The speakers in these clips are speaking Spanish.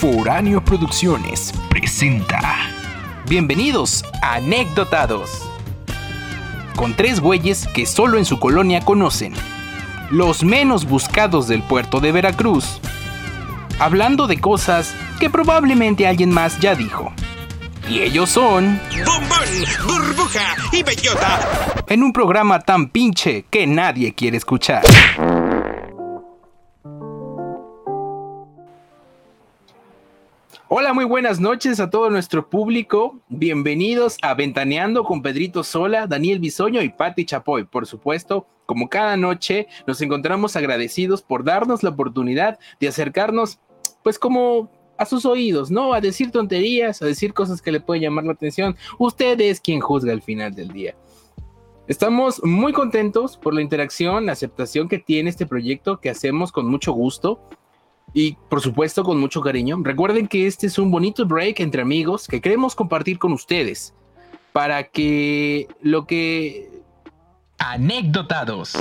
Foráneo Producciones presenta. Bienvenidos a Anecdotados. Con tres güeyes que solo en su colonia conocen. Los menos buscados del puerto de Veracruz. Hablando de cosas que probablemente alguien más ya dijo. Y ellos son... bombón, burbuja y bellota. En un programa tan pinche que nadie quiere escuchar. Hola, muy buenas noches a todo nuestro público. Bienvenidos a Ventaneando con Pedrito Sola, Daniel Bisoño y Patti Chapoy. Por supuesto, como cada noche, nos encontramos agradecidos por darnos la oportunidad de acercarnos, pues como a sus oídos, ¿no? A decir tonterías, a decir cosas que le pueden llamar la atención. Usted es quien juzga al final del día. Estamos muy contentos por la interacción, la aceptación que tiene este proyecto que hacemos con mucho gusto y por supuesto con mucho cariño. Recuerden que este es un bonito break entre amigos que queremos compartir con ustedes para que lo que... Anécdotados.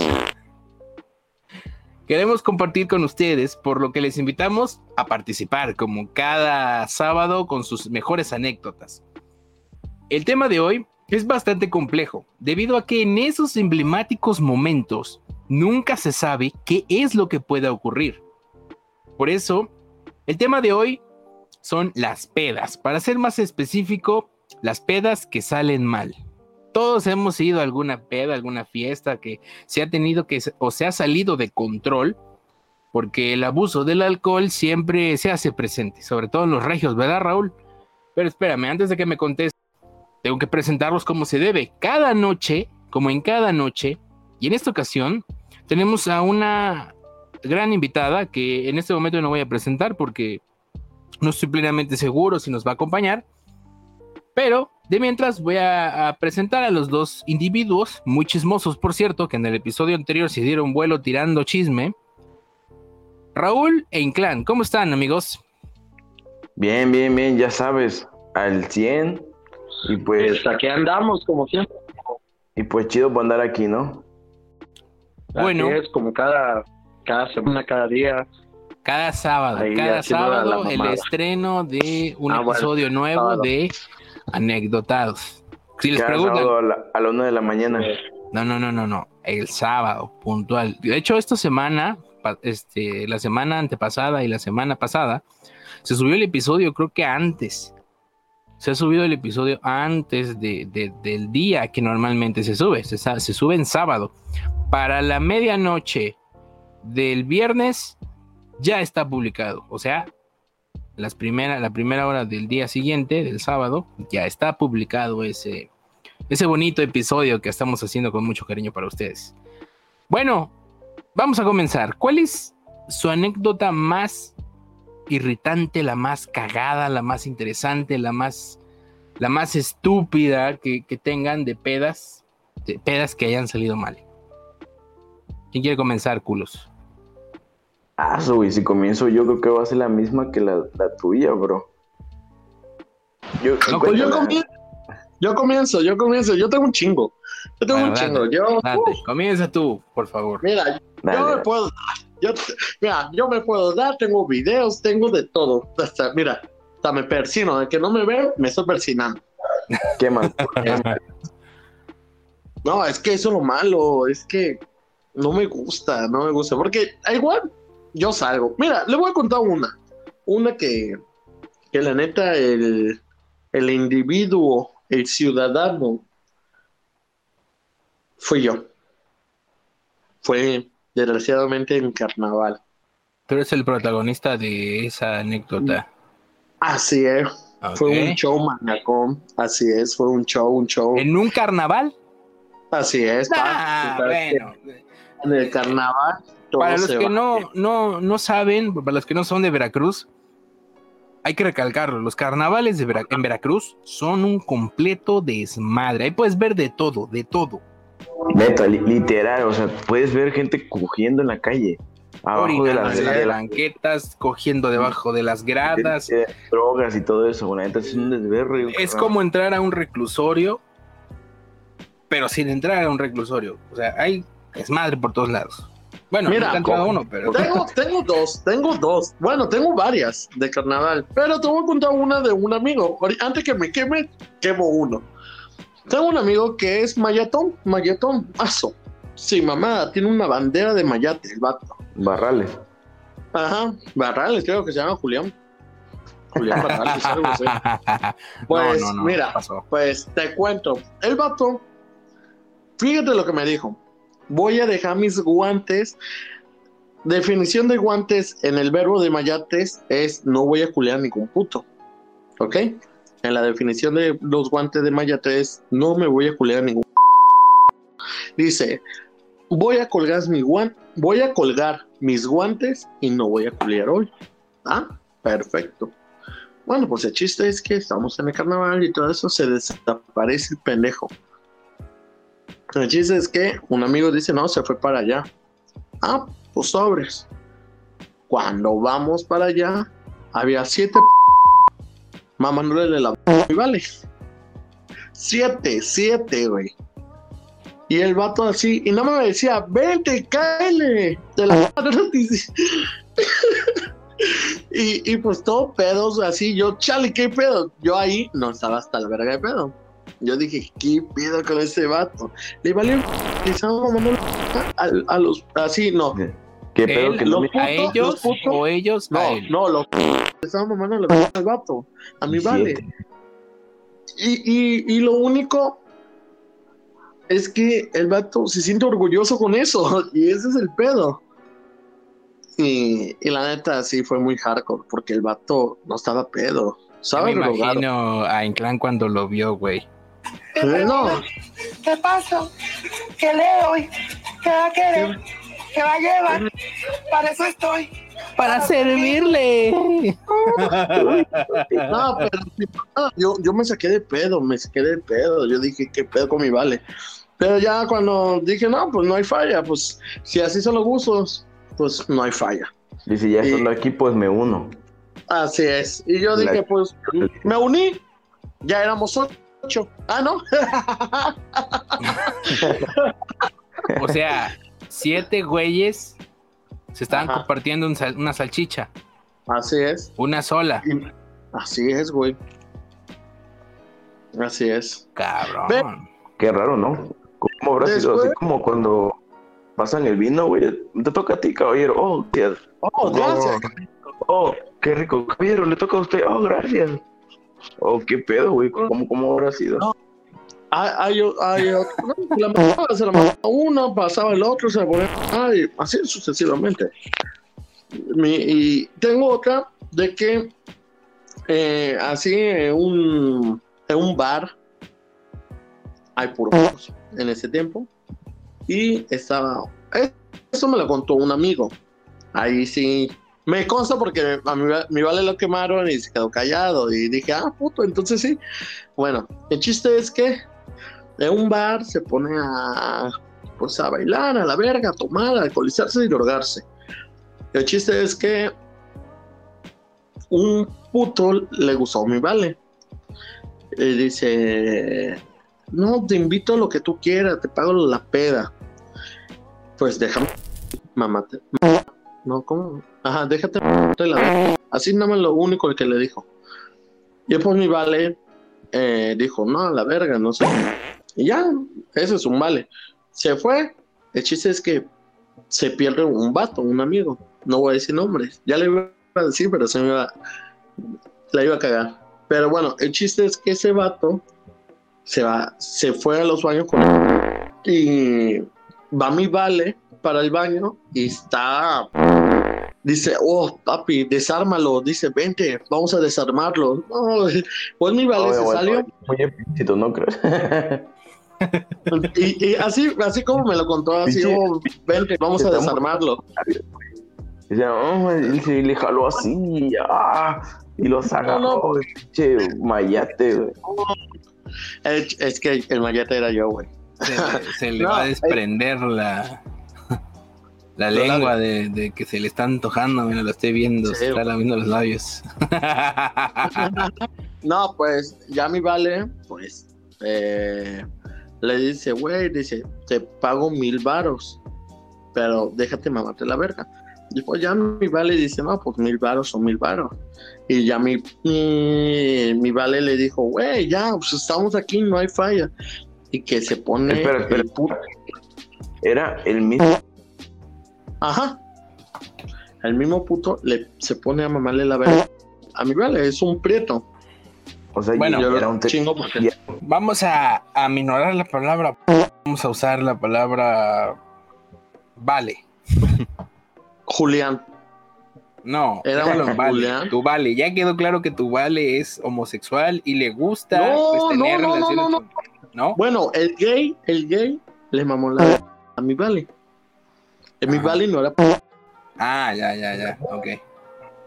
Queremos compartir con ustedes, por lo que les invitamos a participar como cada sábado con sus mejores anécdotas. El tema de hoy es bastante complejo, debido a que en esos emblemáticos momentos nunca se sabe qué es lo que pueda ocurrir. Por eso, el tema de hoy son las pedas. Para ser más específico, las pedas que salen mal. Todos hemos ido a alguna peda, alguna fiesta que se ha tenido que o se ha salido de control porque el abuso del alcohol siempre se hace presente, sobre todo en los regios, ¿verdad, Raúl? Pero espérame, antes de que me conteste, tengo que presentarlos como se debe. Cada noche, como en cada noche, y en esta ocasión, tenemos a una gran invitada que en este momento no voy a presentar porque no estoy plenamente seguro si nos va a acompañar. Pero de mientras voy a, presentar a los dos individuos, muy chismosos por cierto, que en el episodio anterior se dieron vuelo tirando chisme. Raúl e Inclán, ¿cómo están amigos? Bien, bien, bien, ya sabes, al 100. Y pues... aquí andamos, como siempre. Y pues chido por andar aquí, ¿no? bueno. es como cada cada semana, cada día. Cada sábado, cada sábado el estreno de un ah, episodio nuevo de Anecdotados. Si les preguntan. A la, a la una de la mañana. No, no, no, no, no. El sábado, puntual. De hecho, esta semana, este, la semana antepasada y la semana pasada, se subió el episodio, creo que antes. Se ha subido el episodio antes de, del día que normalmente se sube. Se, se sube en sábado. Para la medianoche del viernes ya está publicado. O sea, las primera, la primera hora del día siguiente, del sábado, ya está publicado ese, ese bonito episodio que estamos haciendo con mucho cariño para ustedes. Bueno, vamos a comenzar. ¿Cuál es su anécdota más irritante, la más cagada, la más interesante, la más, la más estúpida que, que tengan de pedas, de pedas que hayan salido mal? ¿Quién quiere comenzar, culos? Ah, güey, si comienzo yo creo que va a ser la misma que la, tuya, bro. Yo, pues yo, comienzo, yo comienzo, yo comienzo, yo tengo un chingo. Yo tengo un chingo. Yo, comienza tú, por favor. Mira, yo me puedo yo, mira, yo me puedo dar, tengo videos, tengo de todo. Hasta, mira, hasta me persino, de que no me veo, me estoy persinando. ¿Qué más? no, es que eso es lo malo, es que no me gusta, no me gusta, porque igual yo salgo. Mira, le voy a contar una. Una que, que la neta, el, el individuo, el ciudadano, fui yo. Fue desgraciadamente en carnaval. Tú eres el protagonista de esa anécdota. Así es. Fue un show manacón. Así es, fue un show, un show. ¿En un carnaval? Así es. Ah, bueno. En el carnaval para los que no, no, no saben, para los que no son de Veracruz, hay que recalcarlo, los carnavales de en Veracruz son un completo desmadre. Ahí puedes ver de todo, de todo. Neta, literal, o sea, puedes ver gente cogiendo en la calle. Abajo de las, blanquetas, cogiendo debajo de las gradas. Drogas y todo eso, neta, es un desverre. Es como entrar a un reclusorio, pero sin entrar a un reclusorio. O sea, hay desmadre por todos lados. Bueno, Mira, nunca he entrado a ¿cómo? uno, pero. Tengo, tengo dos, tengo dos. Bueno, tengo varias de carnaval, pero te voy a contar una de un amigo. Antes que me queme, quemo uno. Tengo un amigo que es mayatón, mayatón, mazo. Sí, mamá, tiene una bandera de mayate, el vato. Barrales. Ajá, Barrales, creo que se llama Julián. Julián Barrales, algo así. Pues, no, no, no, mira. Pues te cuento, el vato, fíjate lo que me dijo. Voy a dejar mis guantes. Definición de guantes en el verbo de mayates es no voy a culear ningún puto. ¿Ok? En la definición de los guantes de mayates no me voy a culear ningún Dice, voy a colgar mi guan voy a colgar mis guantes y no voy a culear hoy. Ah, perfecto. Bueno, pues el chiste es que estamos en el carnaval y todo eso se desaparece el pendejo. El chiste es que un amigo dice, no, se fue para allá. Ah, pues sobres. Cuando vamos para allá, había siete mamándole la y vale. Siete, siete, güey. Y el vato así, y no me decía, vente, cáele. De la. Y, y pues todo pedos así, yo, chale, ¿qué pedo? Yo ahí no estaba hasta la verga de pedo. Yo dije, ¿qué pedo con ese vato? Le valió, le estaba mamando a, a los, así, no, ¿Qué pedo Él, que lo- no ¿A ellos los putos- o ellos no, a no, lo le estaba mamando la al vato, a mí vale. Y, y, y lo único es que el vato se siente orgulloso con eso, y ese es el pedo. Y, y la neta sí fue muy hardcore, porque el vato no estaba pedo. ¿Sabes? me imagino a Inclán cuando lo vio, güey. No, ¿Qué pasa? ¿Qué le doy? ¿Qué va a querer? ¿Qué va a llevar? Para eso estoy. Para servirle. no, pero yo, yo me saqué de pedo, me saqué de pedo. Yo dije, ¿qué pedo con mi vale? Pero ya cuando dije, no, pues no hay falla, pues si así son los gustos, pues no hay falla. Dice, ya Sí. solo aquí, pues me uno. Así es. Y yo dije, La- pues me uní, ya éramos ocho. Ah, ¿no? O sea, siete güeyes se estaban Ajá. compartiendo un sal- una salchicha. Así es. Una sola. Así es, güey. Así es. Cabrón. Qué raro, ¿no? ¿Cómo habrá sido? Así como cuando pasan el vino, güey. Te toca a ti, caballero. Oh, qué, Oh, gracias. oh, qué rico. Caballero, le toca a usted. Oh, gracias. Oh, qué pedo, güey. ¿Cómo, cómo habrá sido? No. Hay, hay, hay otro, no, la mandaba, se la mandaba uno, pasaba el otro, se la ponía, ay, así sucesivamente. Mi- y tengo otra de que eh, así en un, en un bar hay puros en ese tiempo y estaba, eso me lo contó un amigo. Ahí sí, me consta porque a mi, vale lo quemaron y se quedó callado y dije, ah, puto, entonces sí. Bueno, el chiste es que en un bar se pone a, pues a bailar, a la verga, a tomar, a alcoholizarse y drogarse. El chiste es que un puto le gustó mi vale. Y dice, no, te invito a lo que tú quieras, te pago la peda. Pues déjame, mamá. te- No, ¿cómo? Ajá, déjate. Así nada más lo único que le dijo. Y después mi vale eh, dijo, no, la verga, no sé. Y ya, eso es un vale. Se fue. El chiste es que se pierde un vato, un amigo. No voy a decir nombres. Ya le iba a decir, pero se me iba, la iba a cagar. Pero bueno, el chiste es que ese vato se va, se fue a los baños con y va mi vale para el baño y está dice, oh papi, desármalo, dice, vente, vamos a desarmarlo. No, pues mi vale se salió. Muy explícito, ¿no crees? Y, y así, así como me lo contó, así, oh, vente, vamos a desarmarlo. Dice, oh, se le jaló así, ah, y lo agarró, No, no. pinche mayate, güey. Es, es que el mayate era yo, güey. Se, se le No, va a desprender la, la Los lengua de, de que se le está antojando. Mira, lo estoy viendo. Sí, se está lamiendo los labios. No, pues ya mi vale, pues eh, le dice, güey, dice, te pago mil varos. pero déjate mamarte la verga. Y pues ya mi vale dice, no, pues mil varos son mil varos. Y ya mi, mi, mi vale le dijo, güey, ya, pues estamos aquí, no hay falla. Y que se pone Espera, espera. el puto. Era el mismo. Ajá. El mismo puto le, se pone a mamarle la verga. A mi vale, es un prieto. O sea, Bueno, yo era un chingo porque Vamos a, a minorar la palabra. Vamos a usar la palabra vale. Julián. No, Era un vale. Julián. Tu vale. Ya quedó claro que tu vale es homosexual y le gusta No, pues, tener no, no, relaciones no, no. con- ¿no? Bueno, el gay, el gay le mamó la verga a mi vale. El mi vale no era Ah, ya, ya, ya. Ok.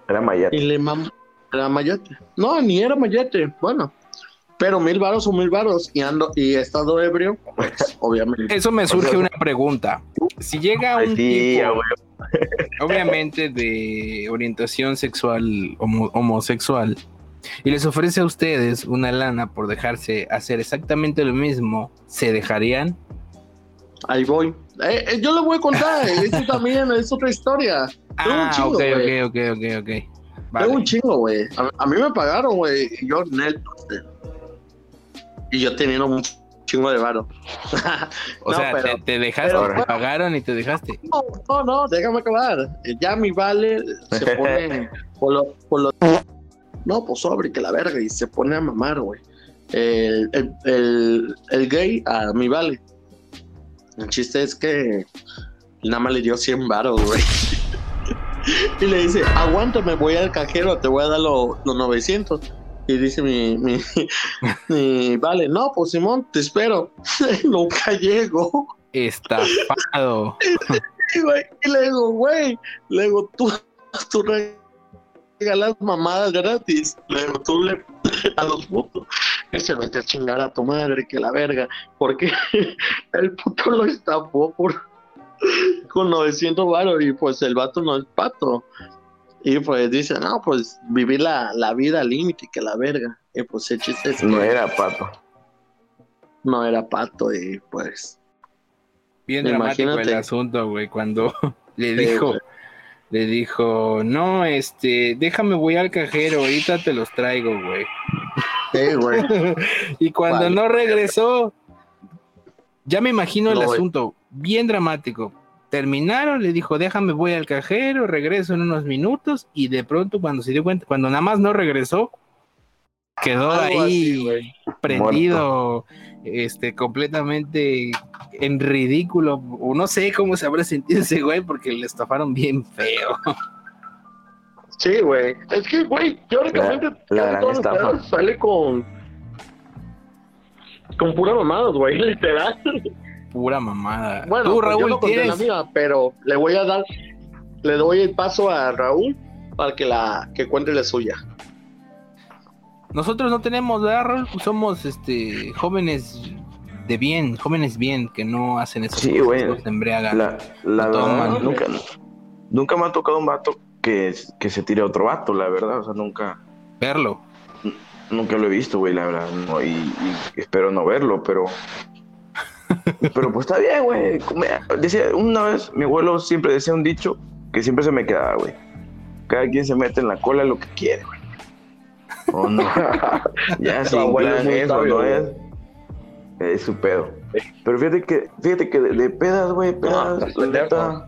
Era Mayate. y le mamó era mayate. No, ni era mayate. Bueno, pero mil varos o mil varos y ando y he estado ebrio, pues obviamente. Eso me surge una pregunta. Si llega un sí, tipo, güey. obviamente de orientación sexual homo- homosexual, y les ofrece a ustedes una lana por dejarse hacer exactamente lo mismo, ¿se dejarían? Ahí voy. Eh, eh, yo le voy a contar, eso también es otra historia. Tengo un Ah, chingo, ok, güey. ok, ok, ok, ok. Vale. Tengo un chingo, güey. A, a mí me pagaron, güey. y Yo neto. Y yo teniendo un chingo de varo. O No, sea, pero- te, te dejaste, pero- te pagaron y te dejaste. No, no, no, déjame acabar. Ya mi vale se pone por lo, por lo- No, pues sobre que la verga y se pone a mamar, güey. El, el, el, el gay a mi vale. El chiste es que nada más le dio 100 varos, güey. y le dice, aguántame, voy al cajero, te voy a dar lo- los 900. Y dice mi, mi, mi vale, no, pues Simón, te espero. Nunca llego. Estafado. Y, güey, y le digo, güey, le digo, tú, tú regalas mamadas gratis. Le digo, tú le a los putos. Él se mete a chingar a tu madre, que la verga. Porque el puto lo estafó por con 900 varos y pues el vato no es pato. Y pues dice, no, pues vivir la, la vida al límite, que la verga. Y pues el chiste es que No era pato. no era pato y pues... Bien dramático el asunto, güey, cuando le dijo, le dijo, no, este, déjame, voy al cajero, ahorita te los traigo, güey. Sí, güey. y cuando Vale. no regresó, ya me imagino el No, asunto, bien dramático. Terminaron, le dijo, déjame, voy al cajero, regreso en unos minutos, y de pronto cuando se dio cuenta, cuando nada más no regresó, quedó Algo ahí prendido, este, completamente en ridículo, o no sé cómo se habrá sentido ese güey, porque le estafaron bien feo. Sí, güey. Es que, güey, teóricamente La- la casi gran todos los estafa. sale con. con pura mamadas, güey, literal. Pura mamada. Bueno, Tú, pues yo Raúl, no conté la tienes, mía, pero le voy a dar. Le doy el paso a Raúl para que la que cuente la suya. Nosotros no tenemos, ¿verdad, Raúl? Somos este jóvenes de bien, jóvenes bien, que no hacen eso. Sí, güey. La, la No verdad, toman. nunca, nunca me ha tocado un vato que, que se tire a otro vato, la verdad. O sea, nunca, Verlo. nunca lo he visto, güey, la verdad. no, y, y espero no verlo, pero. Pero pues está bien, güey. Como- Decía, una vez mi abuelo siempre decía un dicho que siempre se me quedaba, güey. Cada quien se mete en la cola lo que quiere, güey. O no. ya si plan es o sabio, no es. Es su pedo. Pero fíjate que, fíjate que de, de pedas, güey, pedas, pendejo. neta,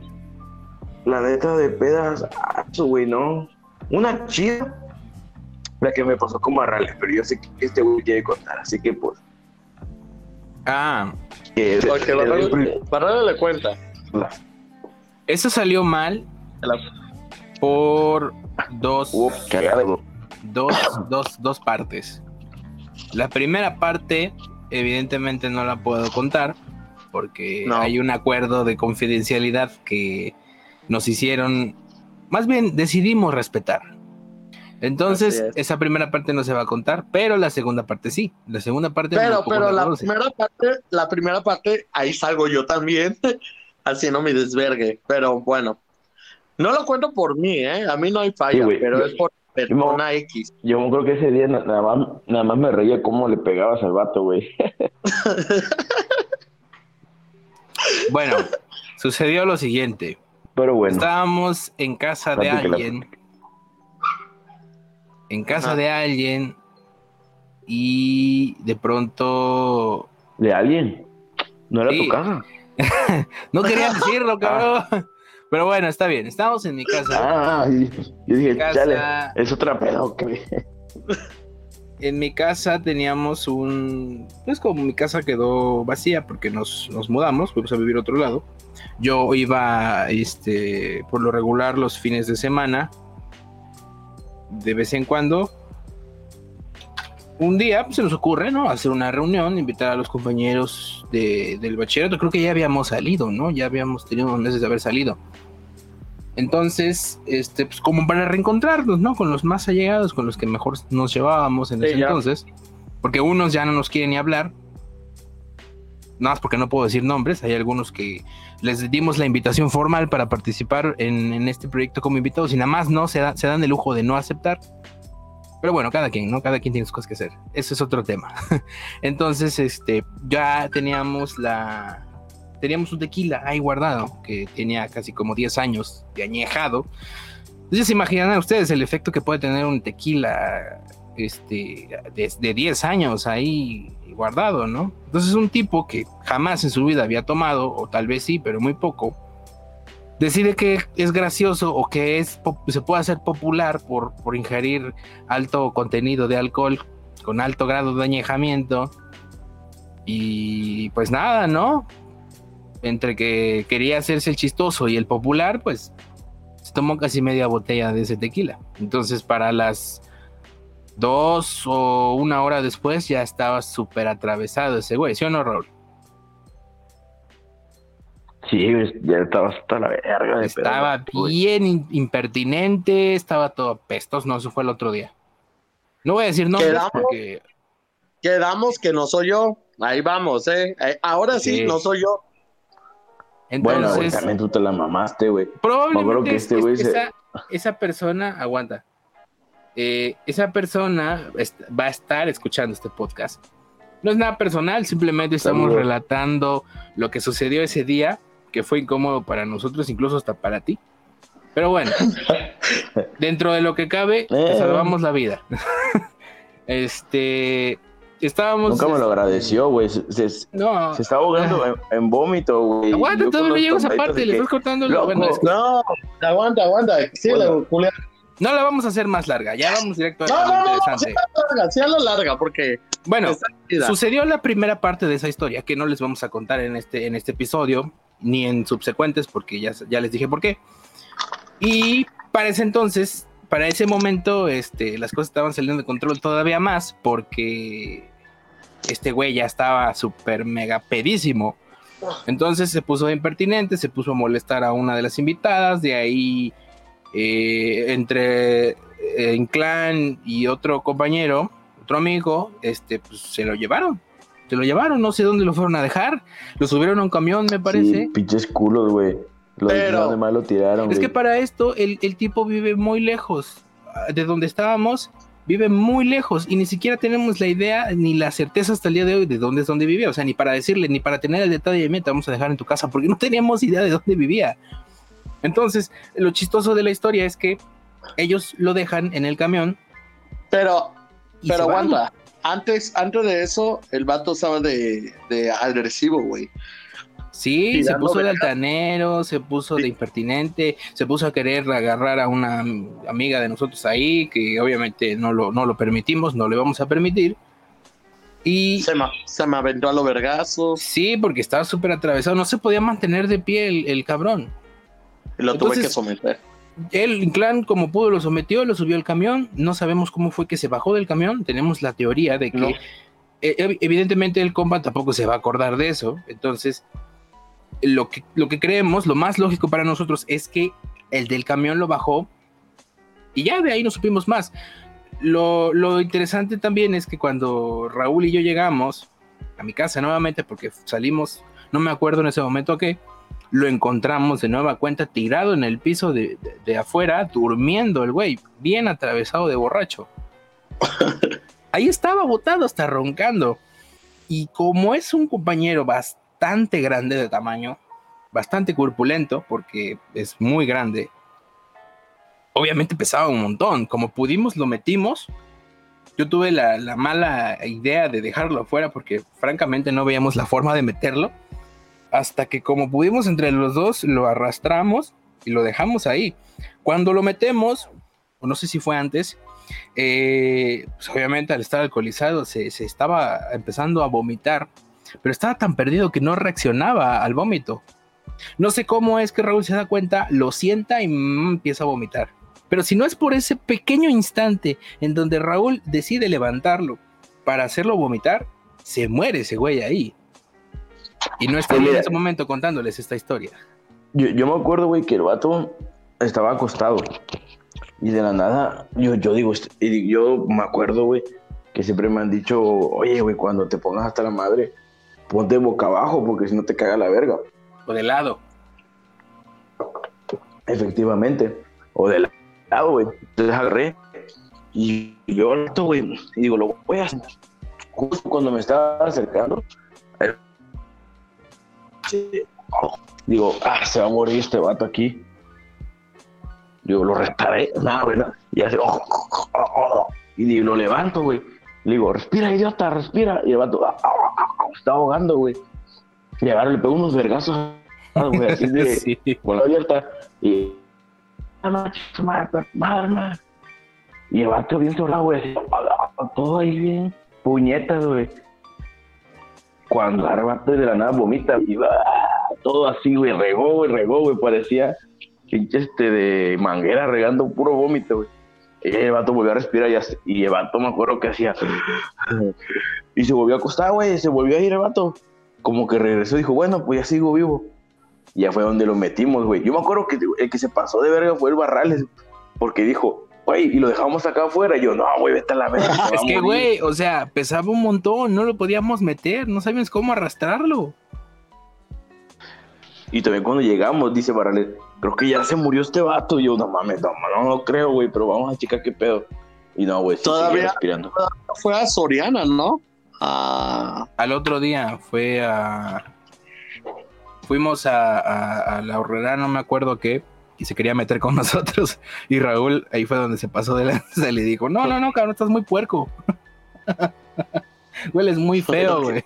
la neta de pedas, su güey, no. Una chida, la que me pasó con Barrales, pero yo sé que este güey quiere contar, así que pues. Ah, Que Porque doy Barrales le cuenta. eso salió mal por dos, Uf, dos, dos, dos partes. La primera parte, evidentemente no la puedo contar, porque No. hay un acuerdo de confidencialidad que nos hicieron, más bien decidimos respetar. Entonces, es. esa primera parte no se va a contar, pero la segunda parte sí. La segunda parte Pero, no, pero la primera parte, la primera parte, ahí salgo yo también, haciendo mi desvergue. Pero bueno, no lo cuento por mí, ¿eh? A mí no hay falla, Sí, güey. pero Yo- es por persona X. Yo me acuerdo que ese día na- nada más, nada más me reía cómo le pegabas al vato, güey. Bueno, sucedió lo siguiente. Pero bueno. Estábamos en casa de alguien. En casa Ajá. de alguien. Y de pronto. ¿De alguien? ¿No era Sí. tu casa? No quería decirlo, cabrón. Pero bueno, está bien. Estábamos en mi casa. Ah, y- yo dije, Casa- chale, es otra pedo que... En mi casa teníamos un. Pues como mi casa quedó vacía porque nos, nos mudamos, fuimos a vivir a otro lado. Yo iba, este, por lo regular, los fines de semana. De vez en cuando. Un día pues, se nos ocurre, ¿no? Hacer una reunión, invitar a los compañeros de- del bachillerato. Creo que ya habíamos salido, ¿no? Ya habíamos tenido unos meses de haber salido. Entonces, este, pues como para reencontrarnos, ¿no? Con los más allegados, con los que mejor nos llevábamos en Sí, ese ya. entonces. Porque unos ya no nos quieren ni hablar. Nada más porque no puedo decir nombres. Hay algunos que les dimos la invitación formal para participar en, en este proyecto como invitados y nada más no se, da- se dan el lujo de no aceptar. Pero bueno, cada quien, ¿no? Cada quien tiene sus cosas que hacer. Eso es otro tema. Entonces, este, ya teníamos la, teníamos un tequila ahí guardado que tenía casi como 10 años de añejado. Entonces, se imaginarán ustedes el efecto que puede tener un tequila este, de, de 10 años ahí guardado, ¿no? Entonces, un tipo que jamás en su vida había tomado, o tal vez sí, pero muy poco, decide que es gracioso o que es, se puede hacer popular por, por ingerir alto contenido de alcohol con alto grado de añejamiento. Y pues nada, ¿no? Entre que quería hacerse el chistoso y el popular, pues se tomó casi media botella de ese tequila. Entonces, para las dos o una hora después, ya estaba súper atravesado ese güey, ¿sí o no, Raúl? Sí, ya estaba hasta la verga de Estaba pedo, bien in- impertinente, estaba todo pestoso, no, eso fue el otro día. No voy a decir nombres Quedamos- porque Quedamos que no soy yo. Ahí vamos, ¿eh? Eh, Ahora sí, Sí. no soy yo. Bueno, güey, también tú te la mamaste, güey. probablemente que este se- esa, persona aguanta. Eh, esa persona va a estar escuchando este podcast. No es nada personal, simplemente estamos relatando lo que sucedió ese día, que fue incómodo para nosotros, incluso hasta para ti. Pero bueno, dentro de lo que cabe, te Eh. salvamos la vida. este, estábamos. Nunca me lo agradeció, güey. Se, se- No, se estaba ahogando en, en vómito, güey. aguanta, todavía no llego a esa parte, le estás cortando. Loco. Bueno, es que No, aguanta, aguanta. Sí, Bueno. la culera. no la vamos a hacer más larga, ya vamos directo a No, lo no, no, interesante. Larga, sí a la larga, porque Bueno, está. Sucedió la primera parte de esa historia que no les vamos a contar en este, en este episodio ni en subsecuentes porque ya, ya les dije por qué. Y para ese entonces, para ese momento, este, las cosas estaban saliendo de control todavía más porque este güey ya estaba súper mega pedísimo. Entonces se puso impertinente, se puso a molestar a una de las invitadas, de ahí eh, entre eh, Inclán y otro compañero, otro amigo, este, pues se lo llevaron. Se lo llevaron, no sé dónde lo fueron a dejar. Lo subieron a un camión, me parece. Sí, pinches culos, güey. Los Pero- de malo tiraron, es que para esto el, el tipo vive muy lejos ah, de donde estábamos. Vive muy lejos y ni siquiera tenemos la idea ni la certeza hasta el día de hoy de dónde es donde vivía. O sea, ni para decirle, ni para tener el detalle de, "Mira, te vamos a dejar en tu casa, porque no teníamos idea de dónde vivía. Entonces, lo chistoso de la historia es que ellos lo dejan en el camión. Pero, pero aguanta. Antes, antes de eso, el vato estaba de, de agresivo, güey. Sí, se puso de altanero, se puso de Sí. impertinente, se puso a querer agarrar a una am- amiga de nosotros ahí, que obviamente no lo, no lo permitimos, no le vamos a permitir. Y Se me, se me aventó a los vergazos. sí, porque estaba súper atravesado, no se podía mantener de pie el, el cabrón. Lo tuve Entonces- que someter. El Inclán, como pudo, lo sometió, lo subió al camión. No sabemos cómo fue que se bajó del camión. Tenemos la teoría de que, No. eh, ev- evidentemente, el compa tampoco se va a acordar de eso. Entonces, lo que, lo que creemos, lo más lógico para nosotros es que el del camión lo bajó y ya de ahí no supimos más. Lo, lo interesante también es que cuando Raúl y yo llegamos a mi casa nuevamente, porque salimos, no me acuerdo en ese momento a qué, lo encontramos de nueva cuenta tirado en el piso de, de- de afuera, durmiendo el güey, bien atravesado de borracho. Ahí estaba botado hasta roncando. Y como es un compañero bastante grande de tamaño, bastante corpulento porque es muy grande. Obviamente pesaba un montón. Como pudimos, lo metimos. Yo tuve la, la mala idea de dejarlo afuera porque francamente no veíamos la forma de meterlo. Hasta que como pudimos entre los dos, lo arrastramos y lo dejamos ahí. Cuando lo metemos, o no sé si fue antes, eh, pues obviamente al estar alcoholizado se, se estaba empezando a vomitar, pero estaba tan perdido que no reaccionaba al vómito. No sé cómo es que Raúl se da cuenta, lo sienta y mm, empieza a vomitar. Pero si no es por ese pequeño instante en donde Raúl decide levantarlo para hacerlo vomitar, se muere ese güey ahí. Y no está Pues en ese momento contándoles esta historia. Yo, yo me acuerdo, güey, que el vato estaba acostado. Y de la nada, yo, yo digo, y yo me acuerdo, güey, que siempre me han dicho, oye, güey, cuando te pongas hasta la madre, ponte boca abajo porque si no te caga la verga. O de lado. Efectivamente. O de lado, güey. Entonces agarré. Y yo, esto, güey, y digo, lo voy a hacer. Justo cuando me estaba acercando, eh, digo, ah, se va a morir este vato aquí. Digo, lo restaré. Nada, güey, nada. Y hace, oh, oh, oh, oh. y digo, lo levanto, güey. Le digo, respira, idiota, respira. Y el vato, ah, ah, ah, ah, está ahogando, güey. Y agarro, le pego unos vergazos, ah, güey, así de, Sí. con la abierta y y el vato bien sobrado, güey, todo ahí bien, puñetas, güey. Cuando el vato de la nada vomita y va todo así, güey, regó, güey, regó, güey, parecía pinche este de manguera regando puro vómito, güey. Y el vato volvió a respirar y, y el vato me acuerdo que hacía y se volvió a acostar, güey, se volvió a ir el vato. Como que regresó y dijo, bueno, pues ya sigo vivo. Y ya fue donde lo metimos, güey. Yo me acuerdo que el que se pasó de verga fue el Barrales, porque dijo, güey, y lo dejamos acá afuera. Y yo, no, güey, vete a la verga. Es que, morir". güey, o sea, pesaba un montón, no lo podíamos meter, no sabíamos cómo arrastrarlo. Y también cuando llegamos, dice Barrales, creo que ya se murió este vato. Y yo, no mames, no, no, no creo, güey, pero vamos a checar qué pedo. Y no, güey, sí, Todavía- respirando. Fue a Soriana, ¿no? Ah, Al otro día fue a. Fuimos a, a- a la horrera, no me acuerdo qué, y se quería meter con nosotros. Y Raúl, ahí fue donde se pasó de lanza y le dijo: No, no, no, cabrón, estás muy puerco. Hueles muy feo, güey.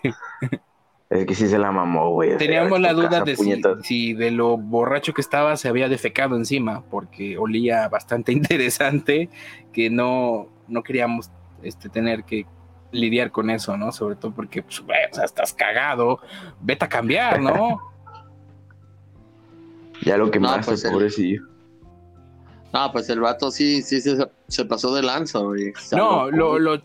Es que sí se la mamó, güey. Teníamos la duda casa, de si, de lo borracho que estaba se había defecado encima, porque olía bastante interesante, que no, no queríamos este, tener que lidiar con eso, ¿no? Sobre todo porque, pues, güey, o sea, estás cagado, vete a cambiar, ¿no? Ya lo que No, más, pues, el- pobrecillo. no, pues el vato sí, sí, se, se pasó de lanza, güey. No, lo, lo-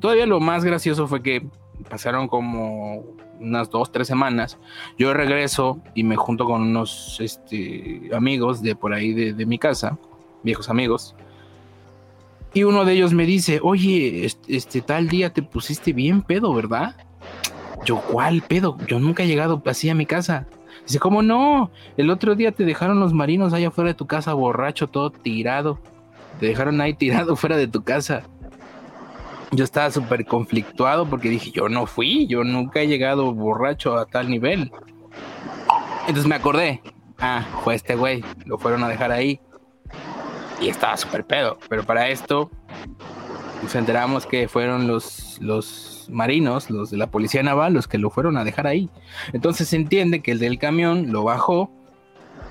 todavía lo más gracioso fue que pasaron como unas dos, tres semanas. Yo regreso y me junto con unos este, amigos de por ahí de, mi casa, viejos amigos. Y uno de ellos me dice, oye, este, este tal día te pusiste bien pedo, ¿verdad? Yo, ¿cuál pedo? Yo nunca he llegado así a mi casa. Dice, ¿cómo no? El otro día te dejaron los marinos allá afuera de tu casa, borracho, todo tirado. Te dejaron ahí tirado fuera de tu casa yo estaba súper conflictuado porque dije, yo no fui, yo nunca he llegado borracho a tal nivel. Entonces me acordé, ah, fue este güey, lo fueron a dejar ahí y estaba súper pedo. Pero para esto nos enteramos que fueron los, los marinos, los de la policía naval, los que lo fueron a dejar ahí. Entonces se entiende que el del camión lo bajó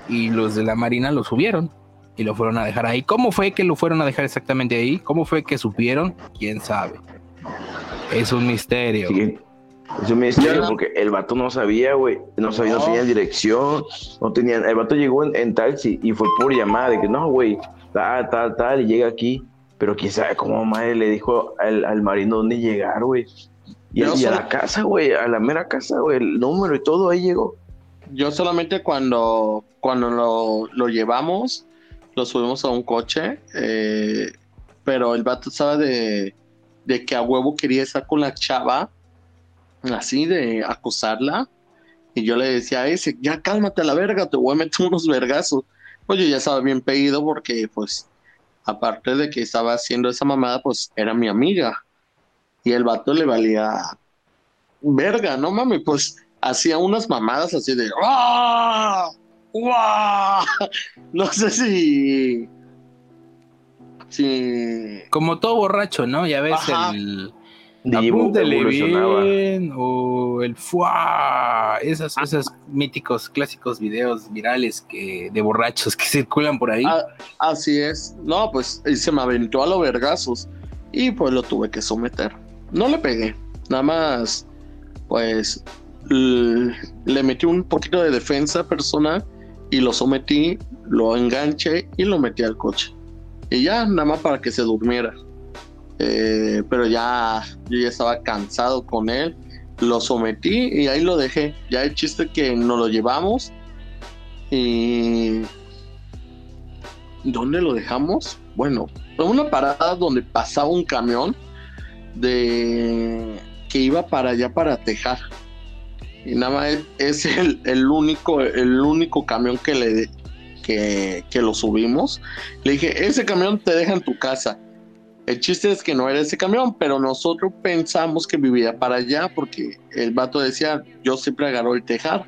y los de la marina lo subieron y lo fueron a dejar ahí. ¿Cómo fue que lo fueron a dejar exactamente ahí? ¿Cómo fue que supieron? ¿Quién sabe? Es un misterio. Es un misterio porque el vato no sabía, güey. No sabía, no, No. tenía dirección, no tenía. El vato llegó en, en taxi y fue por llamada de que no, güey, tal, tal, tal, y llega aquí. Pero quién sabe cómo madre le dijo al, al marino dónde llegar, güey. Y, y a la casa, güey, a la mera casa, güey, el número y todo, ahí llegó. Yo solamente cuando, cuando lo, lo llevamos, lo subimos a un coche, eh, pero el vato estaba de, que a huevo quería estar con la chava, así de acusarla, y yo le decía a ese, ya cálmate a la verga, te voy a meter unos vergazos. Oye, ya estaba bien pedido porque, pues, aparte de que estaba haciendo esa mamada, pues era mi amiga. Y el vato le valía verga, no mames, pues hacía unas mamadas así de ¡Ah! ¡Guau! No sé si. Si. Como todo borracho, ¿no? Ya ves Ajá. el. Evolucionaba. bien, o el fuá, esos, esos míticos clásicos videos virales que de borrachos que circulan por ahí. Ah, así es. No, pues y se me aventó a los vergazos. Y pues lo tuve que someter. No le pegué. Nada más, pues, le metí un poquito de defensa personal y lo sometí, lo enganché y lo metí al coche. Y ya, nada más para que se durmiera. Eh, pero ya, yo ya estaba cansado con él. Lo sometí y ahí lo dejé. Ya el chiste que nos lo llevamos. Y ¿Dónde lo dejamos? Bueno, en una parada donde pasaba un camión de que iba para allá para Tejar. Y nada más es- es el, el único, el único camión que le que, que lo subimos. Le dije, ese camión te deja en tu casa. El chiste es que no era ese camión, pero nosotros pensamos que vivía para allá porque el vato decía, yo siempre agarro el Tejar.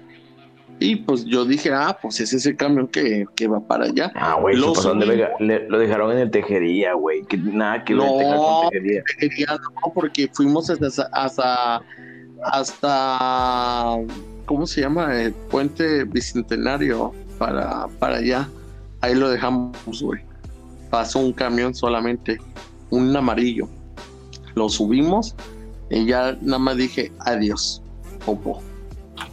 Y pues yo dije, ah, pues es ese camión que, que va para allá. Ah, güey, Lo de lo dejaron en el tejería, güey. Que nada que ver No. Con tejería. Quería, no, porque fuimos hasta, hasta, hasta, ¿cómo se llama? El puente bicentenario para, para allá. Ahí lo dejamos, güey. Pasó un camión solamente, un amarillo. Lo subimos y ya nada más dije adiós, popo.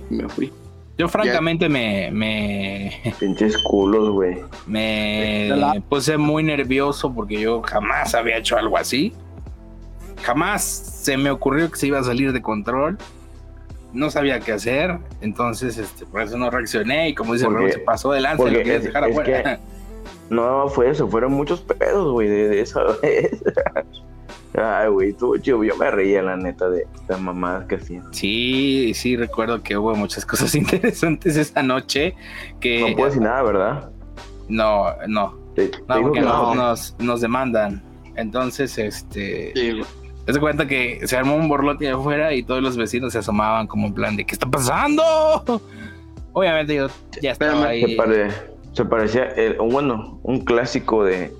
Y me fui. Yo francamente me, me, Pinches culos, güey. me puse muy nervioso porque yo jamás había hecho algo así. Jamás se me ocurrió que se iba a salir de control. No sabía qué hacer. Entonces, este, por eso no reaccioné. Y como dice Porque- Raúl, se pasó de lanza lo quería es- dejar es afuera. que- No, fue eso. Fueron muchos pedos, güey, de, de esa vez. Ay, güey, estuvo chido. Yo me reía, la neta, de estas mamadas que hacían. Sí, sí, recuerdo que hubo muchas cosas interesantes esa noche. Que No puedo decir nada, ¿verdad? no, no, Te, no, porque que no- no. nos, nos demandan. Entonces, este, Sí, das cuenta que se armó un borlote afuera y todos los vecinos se asomaban como en plan de ¿qué está pasando? Obviamente yo ya estaba Espérame, Se, ahí. pare- se parecía, el- bueno, un clásico de...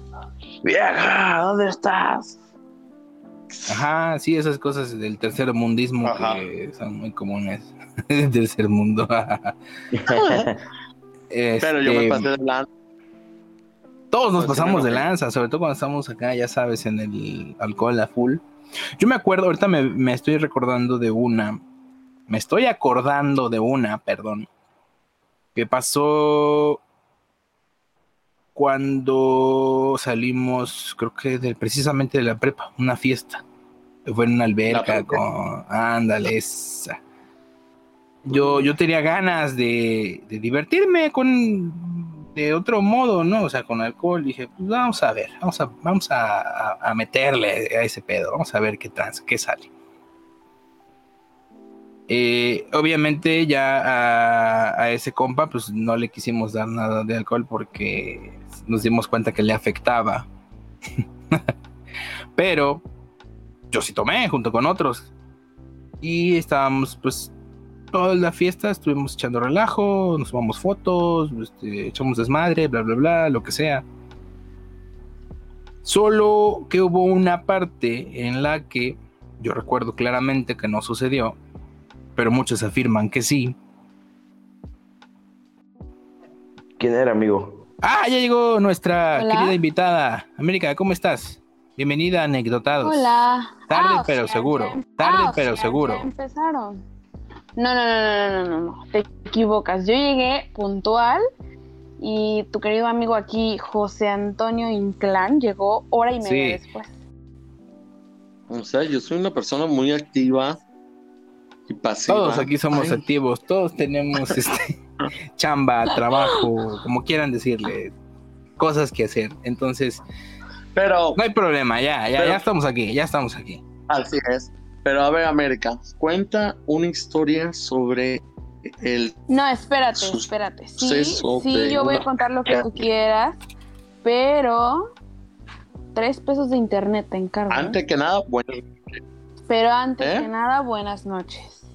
Vieja, ¿dónde estás? Ajá, sí, esas cosas del tercer mundismo Ajá. que son muy comunes. del tercer mundo. Pero yo me Este, pasé de lanza. Todos nos Pues pasamos de lanza, sobre todo cuando estamos acá, ya sabes, en el alcohol a full. Yo me acuerdo, ahorita me, me estoy recordando de una, me estoy acordando de una, perdón, que pasó cuando salimos, creo que del, precisamente de la prepa, una fiesta. Fue en una alberca con, ándale, esa. Yo, yo tenía ganas de, de divertirme con de otro modo, ¿no? O sea, con alcohol. Dije, pues vamos a ver, vamos a, vamos a, meterle a ese pedo, vamos a ver qué trans, qué sale. Eh, obviamente ya a, a ese compa, pues no le quisimos dar nada de alcohol porque nos dimos cuenta que le afectaba. Pero yo sí tomé junto con otros. Y estábamos pues toda la fiesta, estuvimos echando relajo, nos tomamos fotos, este, echamos desmadre, bla, bla, bla, lo que sea. Solo que hubo una parte en la que yo recuerdo claramente que no sucedió, pero muchos afirman que sí. ¿Quién era, amigo? Ah, ya llegó nuestra Hola. querida invitada. América, ¿cómo estás? Bienvenida a Anecdotados. Hola. Tarde, Ah, o pero sea, seguro. ya em- Tarde, ah, o pero sea, seguro. ya empezaron. No, no, no, no, no, no, no, te equivocas. Yo llegué puntual y tu querido amigo aquí, José Antonio Inclán, llegó hora y media Sí. después. O sea, yo soy una persona muy activa y pasiva. Todos aquí somos Ay, activos, todos tenemos este chamba, trabajo, como quieran decirle, cosas que hacer. Entonces, Pero, no hay problema, ya, ya, Pero- ya estamos aquí, ya estamos aquí. así es. Pero a ver, América, cuenta una historia sobre el... No, espérate, espérate. Sí, sí, yo voy a contar lo que tú quieras, pero tres pesos de internet te encargo. ¿eh? Antes que nada, bueno, Pero antes ¿Eh? que nada, buenas noches.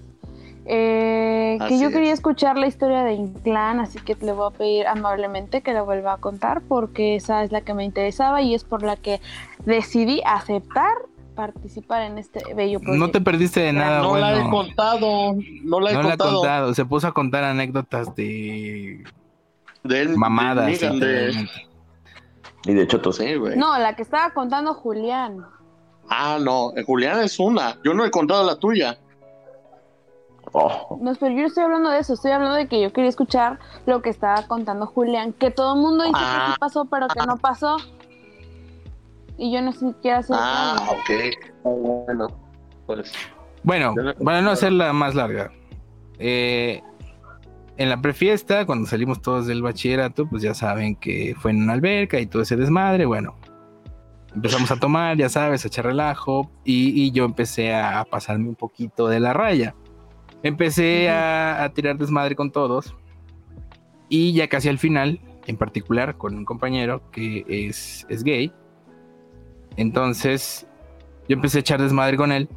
Eh, que yo es. quería escuchar la historia de Inclán, así que le voy a pedir amablemente que la vuelva a contar porque esa es la que me interesaba y es por la que decidí aceptar participar en este bello proyecto. No te perdiste de nada, no la he contado, no la he No la ha contado. contado, se puso a contar anécdotas de De él, mamadas. de. Y de chotos. Sí, güey. No, la que estaba contando Julián. Ah, no, Julián es una. Yo no he contado la tuya. Oh, No, pero yo no estoy hablando de eso, estoy hablando de que yo quería escuchar lo que estaba contando Julián, que todo el mundo dice que Ah. sí pasó, pero que no pasó. Y yo no siquiera sé. Ah, nada. ok. Ah, Bueno, pues. Bueno, para no hacerla más larga. eh, en la prefiesta, cuando salimos todos del bachillerato, pues ya saben que fue en una alberca y todo ese desmadre. Bueno, empezamos a tomar, ya sabes, a echar relajo. Y, y yo empecé a pasarme un poquito de la raya. Empecé a, a tirar desmadre con todos. Y ya casi al final, en particular con un compañero que es, es gay. Entonces, yo empecé a echar desmadre con él.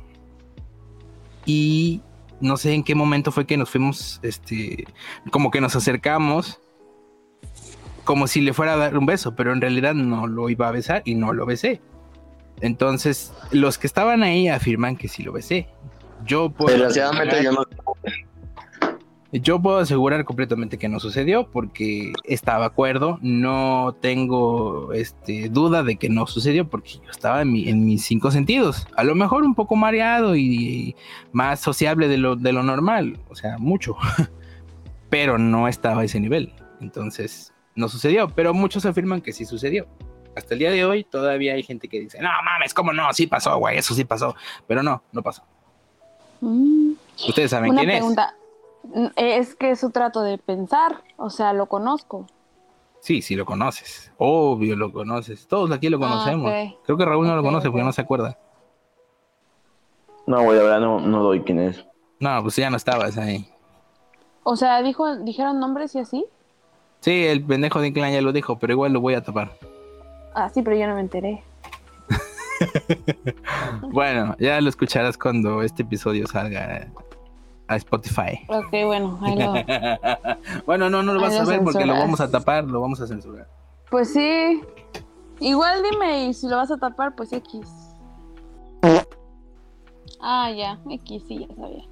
Y no sé en qué momento fue que nos fuimos, este, como que nos acercamos, como si le fuera a dar un beso, pero en realidad no lo iba a besar y no lo besé. Entonces, los que estaban ahí afirman que sí lo besé. Yo puedo, Desgraciadamente yo no. Yo puedo asegurar completamente que no sucedió porque estaba acuerdo, no tengo este, duda de que no sucedió porque yo estaba en, mi- en mis cinco sentidos, a lo mejor un poco mareado y más sociable de lo, de lo normal, o sea, mucho, pero no estaba a ese nivel, entonces no sucedió, pero muchos afirman que sí sucedió. Hasta el día de hoy todavía hay gente que dice, no mames, ¿cómo no? Sí pasó, güey, eso sí pasó, pero no, no pasó. Mm. Ustedes saben Una quién es. pregunta. Mm, Es que eso trato de pensar, o sea, lo conozco. Sí, sí lo conoces. Obvio lo conoces. Todos aquí lo Ah, conocemos. Creo que Raúl no lo conoce porque no se acuerda. no, güey, la verdad no, no doy quién es. No, pues ya no estabas ahí. O sea, dijo, dijeron nombres y así. Sí, el pendejo de Inclán ya lo dijo, pero igual lo voy a tapar. Ah, sí, pero yo no me enteré. Bueno, ya lo escucharás cuando este episodio salga a Spotify. Ok, bueno, ahí lo. bueno, no, no lo Ahí vas a lo ver porque lo vamos a tapar, lo vamos a censurar. Pues sí. Igual dime, y si lo vas a tapar, pues X. Ah, ya, X, sí, ya sabía.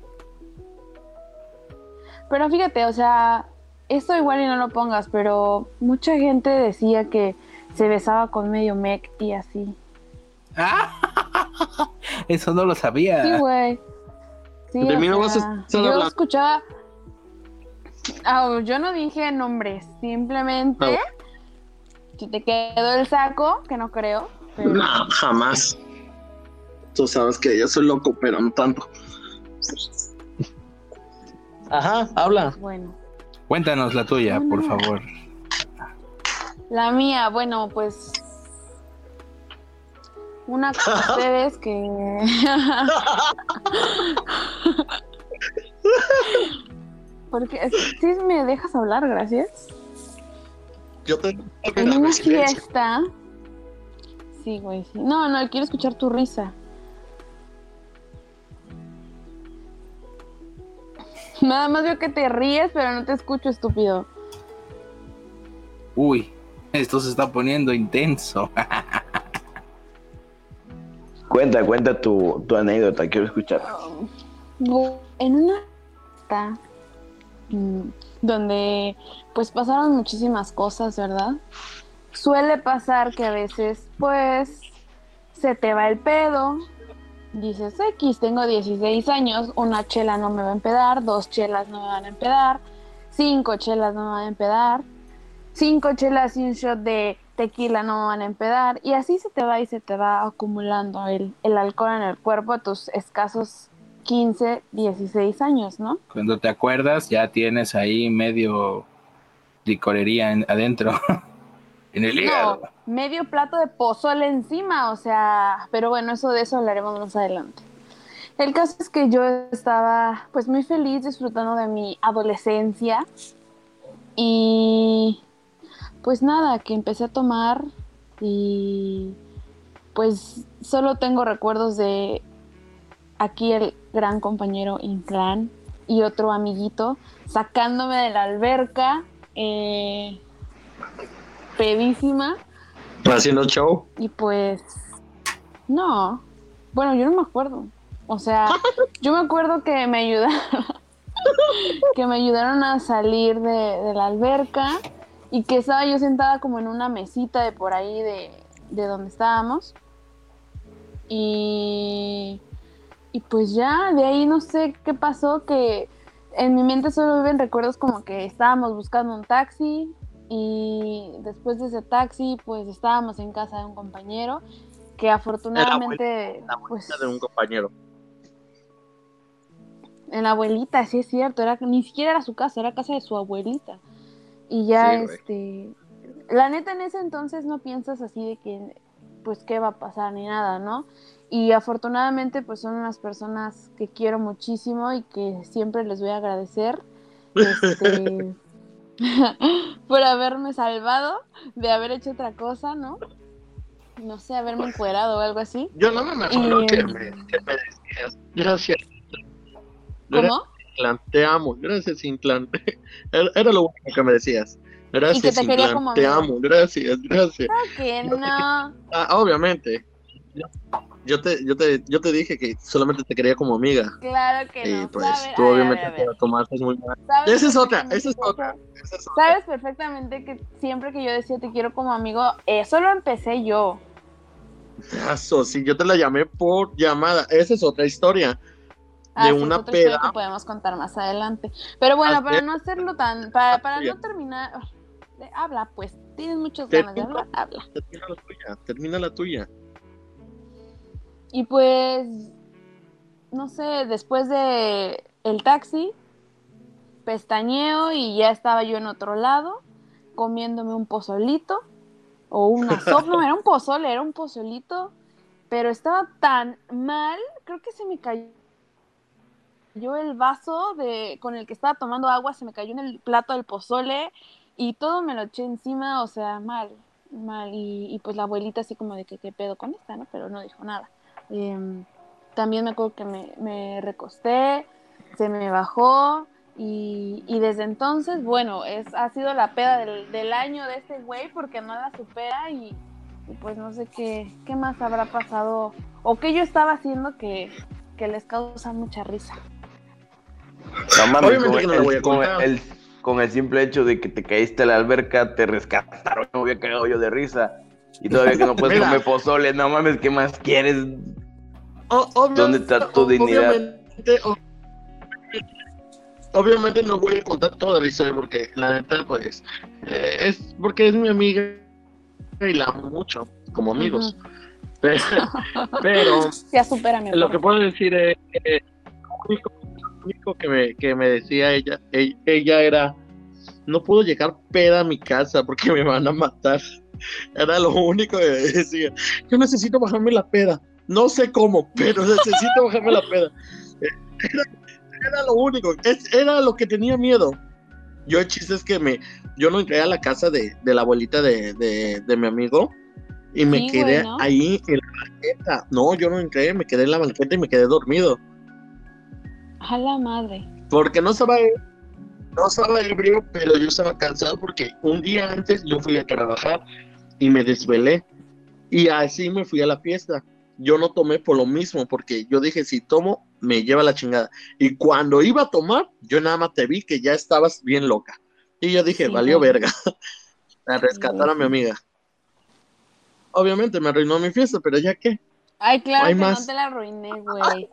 Pero fíjate, o sea, esto igual y no lo pongas, pero mucha gente decía que se besaba con medio mec y así. Eso no lo sabía. Sí, güey. Sí, De o mí no vas a sea, estar yo hablando. escuchaba. Ah, yo no dije nombres, simplemente. Ah. Si te quedó el saco, que no creo. Pero... No, jamás. Tú sabes que yo soy loco, pero no tanto. Ajá, habla. Bueno, Cuéntanos la tuya, No, por no. favor. la mía, bueno, pues. Una con ustedes que. Porque si me dejas hablar, gracias. Yo te. En una fiesta. Sí, güey, sí. No, no, quiero escuchar tu risa. Nada más veo que te ríes, pero no te escucho, estúpido. Uy, esto se está poniendo intenso. Cuenta, cuenta tu, tu anécdota, quiero escuchar. Bu- En una mm, donde pues pasaron muchísimas cosas, ¿verdad? Suele pasar que a veces pues se te va el pedo, dices X, tengo 16 años, una chela no me va a empedar, dos chelas no me van a empedar, cinco chelas no me van a empedar, cinco chelas y un shot de tequila no van a empedar, y así se te va y se te va acumulando el, el alcohol en el cuerpo a tus escasos 15, 16 años, ¿no? Cuando te acuerdas, ya tienes ahí medio licorería en- adentro. en el hígado. No, medio plato de pozole encima, o sea, pero bueno, eso de eso hablaremos más adelante. El caso es que yo estaba pues muy feliz disfrutando de mi adolescencia y pues nada, que empecé a tomar y pues solo tengo recuerdos de aquí el gran compañero Inclán y otro amiguito sacándome de la alberca, eh, pedísima. Haciendo show. Y pues, no, bueno, yo no me acuerdo. O sea, yo me acuerdo que me ayudaron, que me ayudaron a salir de, de la alberca y que estaba yo sentada como en una mesita de por ahí de, de donde estábamos. Y, y pues ya, de ahí no sé qué pasó, que en mi mente solo viven recuerdos como que estábamos buscando un taxi y después de ese taxi pues estábamos en casa de un compañero que afortunadamente La pues abuelita de un compañero. en la abuelita, sí es cierto, era ni siquiera era su casa, era casa de su abuelita. Y ya Sí, este la neta en ese entonces no piensas así de que pues qué va a pasar ni nada, ¿no? Y afortunadamente pues son unas personas que quiero muchísimo y que siempre les voy a agradecer este, por haberme salvado de haber hecho otra cosa, ¿no? No sé, haberme encuerado o algo así. Yo no me acuerdo Y- que, me, que me decías. Gracias. ¿Cómo? Inclán, te amo. Gracias, Inclán. Era, lo único que me decías. Gracias, te quería Inclán. como Te amigo. amo. Gracias, gracias. Que no. Ah, obviamente. Yo te, yo, te, yo te dije que solamente te quería como amiga. Claro que Y no. pues ¿sabe? tú A obviamente a ver, a te lo tomaste muy mal. ¿Sabes Esa es otra, esa es otra. Esa es otra. Sabes perfectamente que siempre que yo decía te quiero como amigo, eso lo empecé yo. Eso, sí, yo te la llamé por llamada. Esa es otra historia. Ah, De una peda. que podemos contar más adelante. Pero bueno, Ah, para no hacerlo tan, para, para no terminar, de- habla pues, tienes muchas ganas de hablar, habla. Termina la tuya. Termina la tuya. Y pues, no sé, después de el taxi, pestañeo y ya estaba yo en otro lado, comiéndome un pozolito o una sopa, no, era un pozole, era un pozolito, pero estaba tan mal, creo que se me cayó el vaso de, con el que estaba tomando agua, se me cayó en el plato del pozole y todo me lo eché encima, o sea, mal, mal, y, pues la abuelita así como de que qué pedo con esta, ¿no? Pero no dijo nada. Em, también me acuerdo que me, me recosté, se me bajó y, y desde entonces, bueno, es, ha sido la peda del, del año de este güey porque no la supera y, y pues no sé qué, qué más habrá pasado o qué yo estaba haciendo que, que les causa mucha risa. No mames, Obviamente con que no la el- voy a con contar. el, con el simple hecho de que te caíste a la alberca, te rescataron, me había cagado yo de risa. Y todavía que no puedes comer pozole, no mames, ¿qué más quieres? O- obvio- ¿Dónde está tu dignidad? Obviamente, o- obviamente no voy a contar toda la historia porque la neta, pues, eh, es porque es mi amiga y la amo mucho, como amigos. Pero, pero Ya supérame. lo por que puedo decir es lo único, que, me, que me decía ella, ella, ella era, no puedo llegar peda a mi casa porque me van a matar. Era lo único que decía. Yo necesito bajarme la peda. No sé cómo, pero necesito bajarme la peda. Era, era lo único, es- era lo que tenía miedo. Yo el chiste es que me, yo no entré a la casa de, de la abuelita de, de, de mi amigo y me Sí, quedé güey, ¿no? ahí en la banqueta. No, yo no entré, me quedé en la banqueta y me quedé dormido. A la madre. Porque no estaba, no estaba ebrio, pero yo estaba cansado porque un día antes yo fui a trabajar y me desvelé. Y así me fui a la fiesta. Yo no tomé por lo mismo, porque yo dije, si tomo, me lleva la chingada. Y cuando iba a tomar, yo nada más te vi que ya estabas bien loca. Y yo dije, Sí, valió verga. A rescatar a mi amiga. Obviamente me arruinó mi fiesta, pero ya qué. Ay, claro Hay que más. no te la arruiné, güey.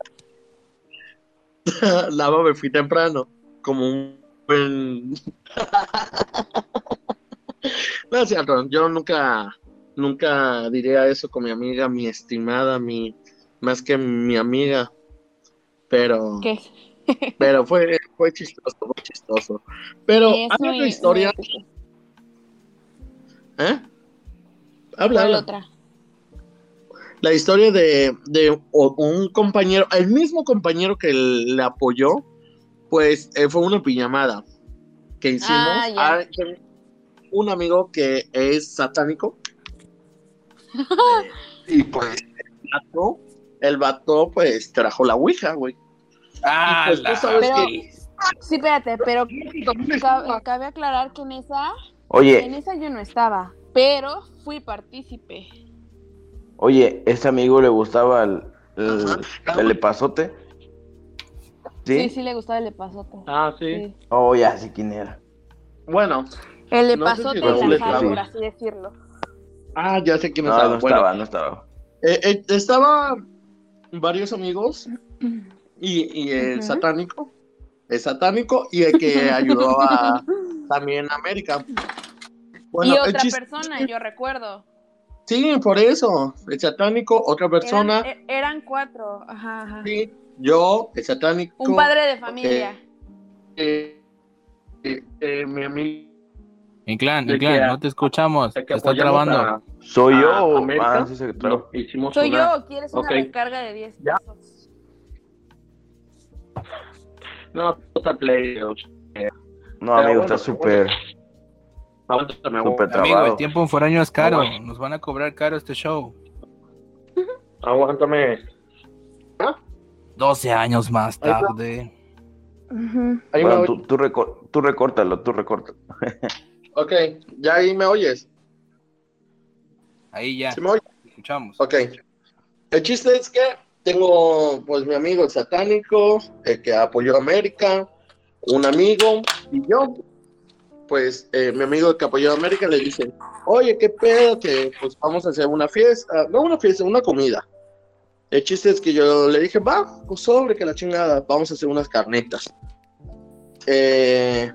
la me fui temprano, como un buen... no cierto, yo nunca, nunca diría eso con mi amiga, mi estimada, mi, más que mi amiga, pero, ¿Qué? pero fue, fue chistoso, fue chistoso. Pero es hay muy- otra historia, muy. ¿eh? Habla, ¿Cuál habla. otra? La historia de, de un compañero, el mismo compañero que le apoyó, pues eh, fue una pijamada que hicimos. Ah, a un amigo que es satánico. y pues el vato, el vato pues trajo la ouija, güey. Ah, pues, tú la sabes Pero- que Sí, espérate, pero ca- cabe aclarar que en esa, en Oye, esa yo no estaba, pero fui partícipe. Oye, ¿ese amigo le gustaba el, el, el epazote? Sí, ¿Sí? sí, le gustaba el epazote. Ah, sí. Sí. Oh, ya sé quién era. Bueno, El No sé si epazote en la por así decirlo. ah, ya sé quién No, estaba. no Bueno, estaba, no estaba. eh, eh, estaba varios amigos y, y el satánico, el satánico y el que ayudó a también a América. Bueno, y otra chiste- persona, yo recuerdo. Sí, por eso, el satánico, otra persona, Eran, eran cuatro. Ajá, ajá. sí, yo, el satánico, Un padre de familia. eh, eh, eh, mi amigo, Inclán, Inclán, que- no te escuchamos. Te está trabando. a- ¿Soy a yo o América, ah, sí se no, hicimos ¿Soy una- yo quieres una Ok. recarga de 10 Ya. pesos? No, play. No, Pero amigo, bueno, está súper. Súper aguántame, Amigo, el tiempo en foráneo es caro. Nos van a cobrar caro este show. aguántame. 12 años más tarde. Ahí Bueno, tú, tú, recor- tú recórtalo, tú recórtalo. Ok, ya ahí me oyes. Ahí ya, ¿Sí me oyes? escuchamos. Ok. El chiste es que tengo, pues, mi amigo el satánico, el que apoyó a América, un amigo, y yo. Pues, eh, mi amigo que apoyó a América le dice, oye, qué pedo, que pues vamos a hacer una fiesta, no una fiesta, una comida. El chiste es que yo le dije, va, pues sobre que la chingada, vamos a hacer unas carnetas. Eh,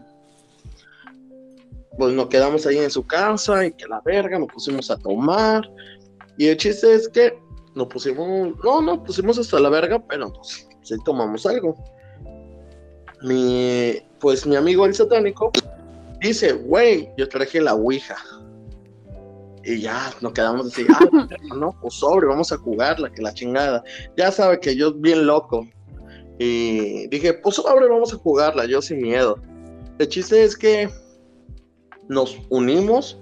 pues nos quedamos ahí en su casa y que la verga, nos pusimos a tomar. Y el chiste es que nos pusimos, no, no, pusimos hasta la verga, pero pues sí tomamos algo. Mi, pues mi amigo el satánico dice, güey, yo traje la Ouija. Y ya nos quedamos así, ah, no, pues sobre, vamos a jugarla, que la chingada. Ya sabe que yo bien loco. Y dije, pues sobre, vamos a jugarla, yo sin miedo. El chiste es que nos unimos,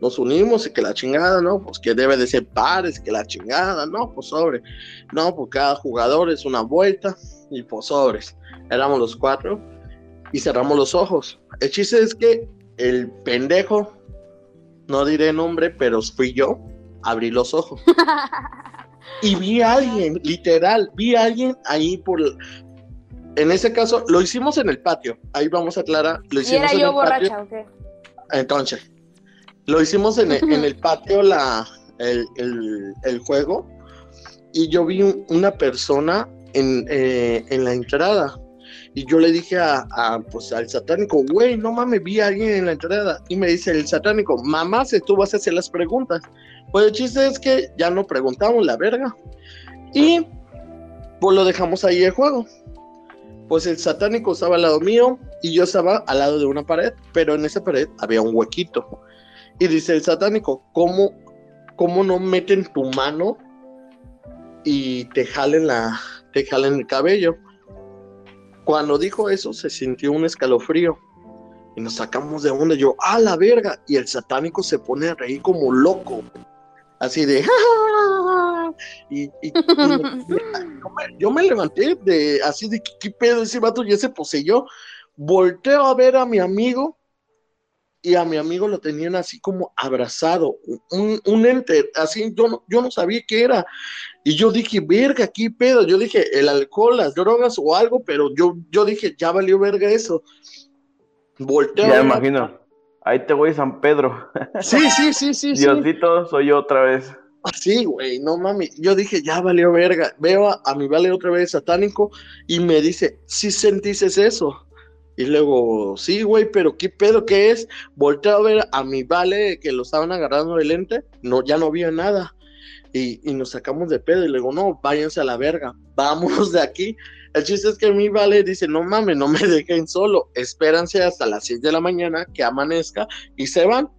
nos unimos y que la chingada, ¿no? Pues que debe de ser pares, que la chingada, ¿no? Pues sobre. No, pues cada jugador es una vuelta y pues sobres. Éramos los cuatro y cerramos los ojos. El chiste es que el pendejo, no diré nombre, pero fui yo, abrí los ojos. Y vi a alguien, literal, vi a alguien ahí por... En ese caso, lo hicimos en el patio. Ahí vamos a aclarar. Lo ¿Y hicimos era en yo el patio. borracha o qué? Entonces, lo hicimos en el, en el patio la, el, el- el juego y yo vi un- una persona en, eh, en la entrada y yo le dije a, a, pues, al satánico, güey, no mames, vi a alguien en la entrada y me dice el satánico, mamá, si tú vas a hacer las preguntas. Pues el chiste es que ya no preguntamos la verga y pues lo dejamos ahí el juego. Pues el satánico estaba al lado mío y yo estaba al lado de una pared, pero en esa pared había un huequito. Y dice el satánico, ¿cómo, cómo no meten tu mano y te jalen, la, te jalen el cabello? Cuando dijo eso, se sintió un escalofrío. Y nos sacamos de onda. Yo, ¡ah, la verga! Y el satánico se pone a reír como loco. Así de, y, y- y yo, me, yo me levanté de así de, ¿qué, qué pedo? Ese vato ya se poseyó. Volteo a ver a mi amigo y a mi amigo lo tenían así como abrazado, un, un ente, así yo no, yo no sabía qué era. Y yo dije, verga, qué pedo. Yo dije, el alcohol, las drogas o algo, pero yo, yo dije, ya valió verga eso. Volteo. Ya me imagino. Ahí te voy, San Pedro. Sí, sí, sí, sí. sí. Diosito, soy yo otra vez. Sí, güey, no mami. Yo dije, ya valió verga. Veo a, a mi vale otra vez satánico y me dice, sí sentiste eso. Y luego, sí, güey, pero ¿qué pedo qué es? Volteo a ver a mi vale que lo estaban agarrando de lente, no, ya no había nada. Y, y nos sacamos de pedo y le digo, no, váyanse a la verga, vámonos de aquí. El chiste es que mi vale dice, no mames, no me dejen solo, espéranse hasta las 6 de la mañana que amanezca y se van.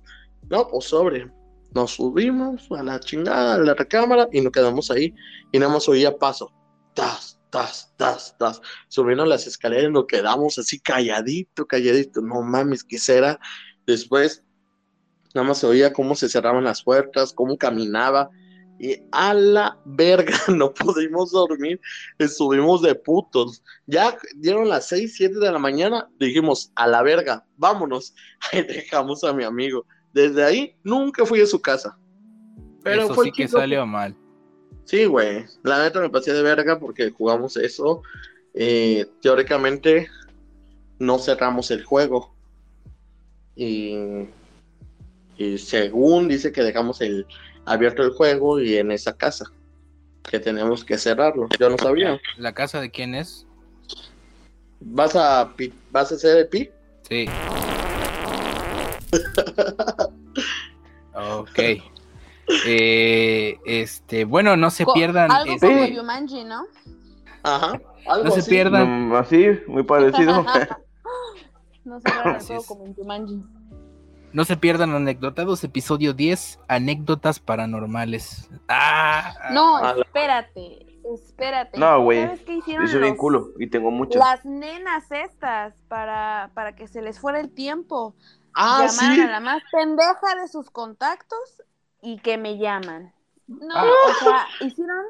No, pues sobre. Nos subimos a la chingada, a la recámara y nos quedamos ahí y nada más oía paso. Tas, tas, tas, tas. Subieron las escaleras nos quedamos así calladito, calladito. No mames, ¿qué será? Después nada más se oía cómo se cerraban las puertas, cómo caminaba. Y a la verga, no pudimos dormir, estuvimos de putos. Ya dieron las 6, 7 de la mañana, dijimos, a la verga, vámonos. Ahí dejamos a mi amigo. Desde ahí nunca fui a su casa. Pero Eso fue sí que salió mal. Sí, güey. La neta me pasé de verga porque jugamos eso. Eh, teóricamente no cerramos el juego. Y, y según dice que dejamos el abierto el juego y en esa casa. Que tenemos que cerrarlo. Yo no sabía. ¿La casa de quién es? ¿Vas a, vas a hacer el pi? Sí. ok. Eh, este, bueno, no se Co- pierdan. Algo este, como Yumanji, ¿no? Ajá. Algo no se así. pierdan. Mm, así, muy parecido. no se todo es. como en Yumanji. No se pierdan anecdotados, episodio 10, anécdotas paranormales. Ah, No, espérate, espérate. No, güey. ¿Sabes qué Yo hicieron soy bien culo y tengo muchas. las nenas estas para, para que se les fuera el tiempo? Ah, Llamaron sí. a la más pendeja de sus contactos y que me llaman. No, Ah. o sea, hicieron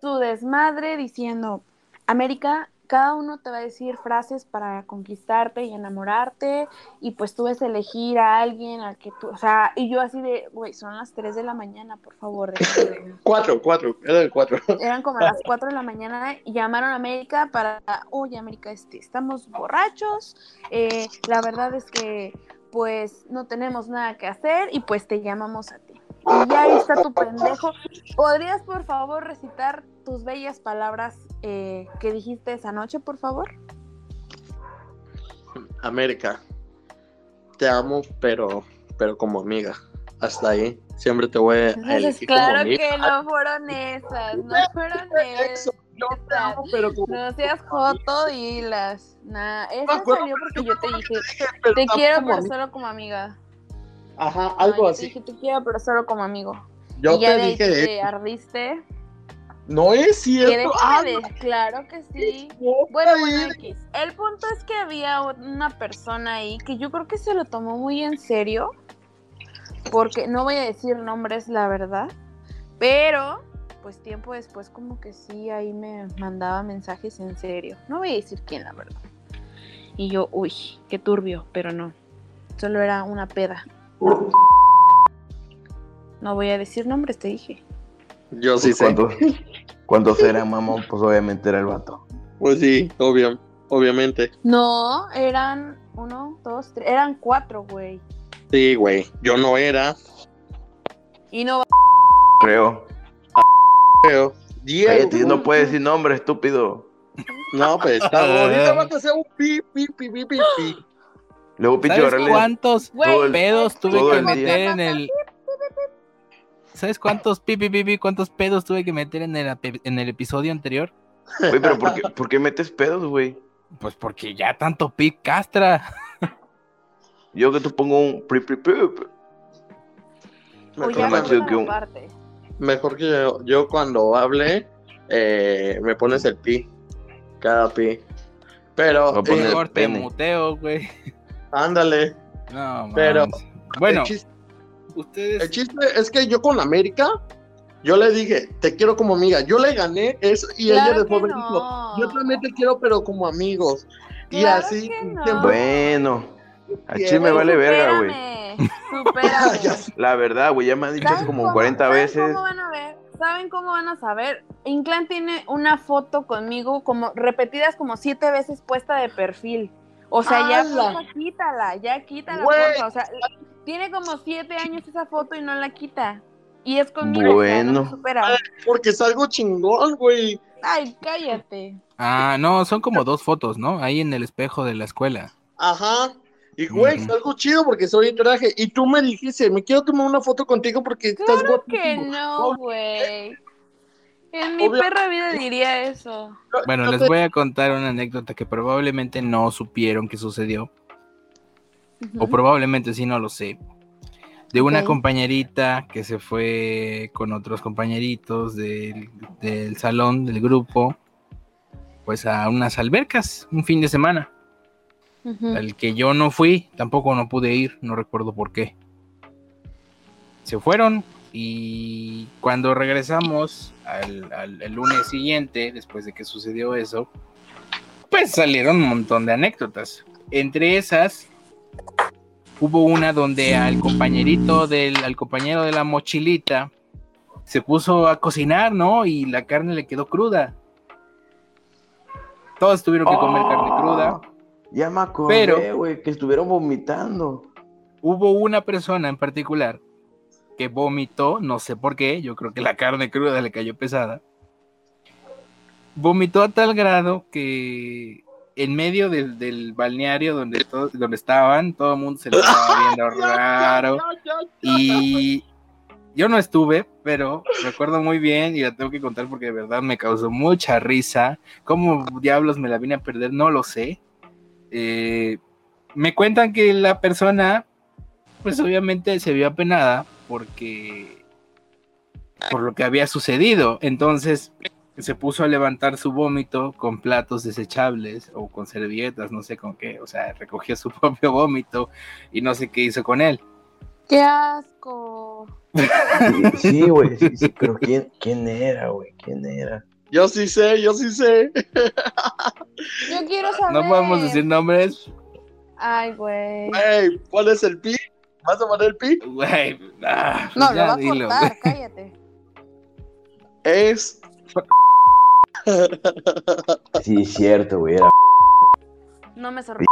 su desmadre diciendo, América, cada uno te va a decir frases para conquistarte y enamorarte, y pues tú ves elegir a alguien al que tú, o sea, y yo así de, güey, son las 3 de la mañana, por favor. déjame". Cuatro, cuatro. Era el cuatro. Eran como las 4 de la mañana y llamaron a América para, oye América, este, estamos borrachos, eh, la verdad es que pues no tenemos nada que hacer y pues te llamamos a ti. Y ya ahí está tu pendejo. ¿Podrías por favor recitar tus bellas palabras eh, que dijiste esa noche, por favor? América, te amo, pero, pero como amiga. Hasta ahí. Siempre te voy a Entonces, elegir como claro amiga. que no fueron esas, no fueron Eso, esas. yo te amo, pero como No seas joto y las. Nah, me esa acuerdo salió porque yo te dije, te quiero, pero amiga. solo como amiga. Ajá, No, algo te así. dije, te quiero, pero solo como amigo. Yo y ya te de ahí dije, te ardiste. no es cierto. Ah, de- claro que sí. no, Bueno, bueno, X. El punto es que había una persona ahí que yo creo que se lo tomó muy en serio. Porque no voy a decir nombres, la verdad. Pero, pues tiempo después, como que sí, ahí me mandaba mensajes en serio. No voy a decir quién, la verdad. Y yo, uy, qué turbio, pero no. Solo era una peda. No voy a decir nombres, te dije. Yo sí Pues, sé. ¿Cuántos, cuántos eran, mamá? Pues obviamente era el vato. Pues sí, obvio, obviamente. No, eran uno, dos, tres, eran cuatro, güey. Sí, güey. Yo no era, Y no Creo. creo. Diego. Cállate, no puedes decir nombre, estúpido. No, pues está ahorita vas a hacer un pi, pi, pi, pi, pi, pi. Luego, pinche, ¿Sabes cuántos el- pedos tuve que meter en el... ¿Sabes cuántos pipi pipi, cuántos pedos tuve que meter en el, en el episodio anterior? Güey, pero ¿por qué, por qué metes pedos, güey? Pues porque ya tanto pic castra. Yo que tú pongo un pri, pri, que un- mejor que yo, yo cuando hable, eh, me pones el pi. Cada pi. Pero, eh, Mejor te pene. muteo, güey. Ándale. No, Pero-. Bueno, El chiste, ustedes... el chiste es que yo con América, yo le dije, te quiero como amiga. Yo le gané eso y ella después que me dijo, no. yo también te quiero, pero como amigos. y así, que no. siempre- Bueno, a Bien. Chile me vale verga, güey. La verdad, güey, ya me han dicho ¿Saben eso como cómo- 40 saben veces. ¿Cómo van a ver? ¿Saben cómo van a saber? Inclán tiene una foto conmigo como repetidas como siete veces puesta de perfil. O sea, ya quítala, ya quítala, porfa. O sea, tiene como siete años esa foto y no la quita. Y es conmigo. no Bueno. porque es algo chingón, güey. Ay, cállate. Ah, no, son como dos fotos, ¿no? Ahí en el espejo de la escuela. Ajá. Y güey, es algo chido porque soy en traje. Y tú me dijiste, me quiero tomar una foto contigo porque estás Claro que no, güey. En mi Obvio- perra vida diría eso. Bueno, les voy a contar una anécdota que probablemente no supieron que sucedió. O probablemente sí, no lo sé. De una compañerita que se fue con otros compañeritos del, del salón, del grupo, pues a unas albercas, un fin de semana, al que yo no fui, tampoco no pude ir, no recuerdo por qué. Se fueron Y cuando regresamos al, al- el lunes siguiente, después de que sucedió eso, pues salieron un montón de anécdotas. Entre esas, hubo una donde al compañerito del, al compañero de la mochilita se puso a cocinar, ¿no? Y la carne le quedó cruda. Todos tuvieron que comer carne cruda. Ya me acordé, güey, que estuvieron vomitando. Hubo una persona en particular que vomitó, no sé por qué, yo creo que la carne cruda le cayó pesada. Vomitó a tal grado que en medio del, del balneario donde, to- donde estaban, todo el mundo se le estaba viendo raro. Y yo no estuve, pero recuerdo muy bien y la tengo que contar porque de verdad me causó mucha risa. ¿Cómo diablos me la vine a perder? No lo sé. Eh, me cuentan que la persona, pues obviamente se vio apenada porque por lo que había sucedido. Entonces se puso a levantar su vómito con platos desechables o con servilletas, no sé con qué. O sea, recogió su propio vómito y no sé qué hizo con él. ¡Qué asco! Sí, güey, sí, sí, pero ¿quién, quién era, güey? ¿Quién era? Yo sí sé, yo sí sé. Yo quiero saber. No podemos decir nombres. Ay, güey. Ey, ¿cuál es el pi? ¿Vas a poner el pi? Güey, ah, No, pues lo ya va a dilo, cortar, cállate. Es. Sí, cierto, güey. Era... No me sorprende.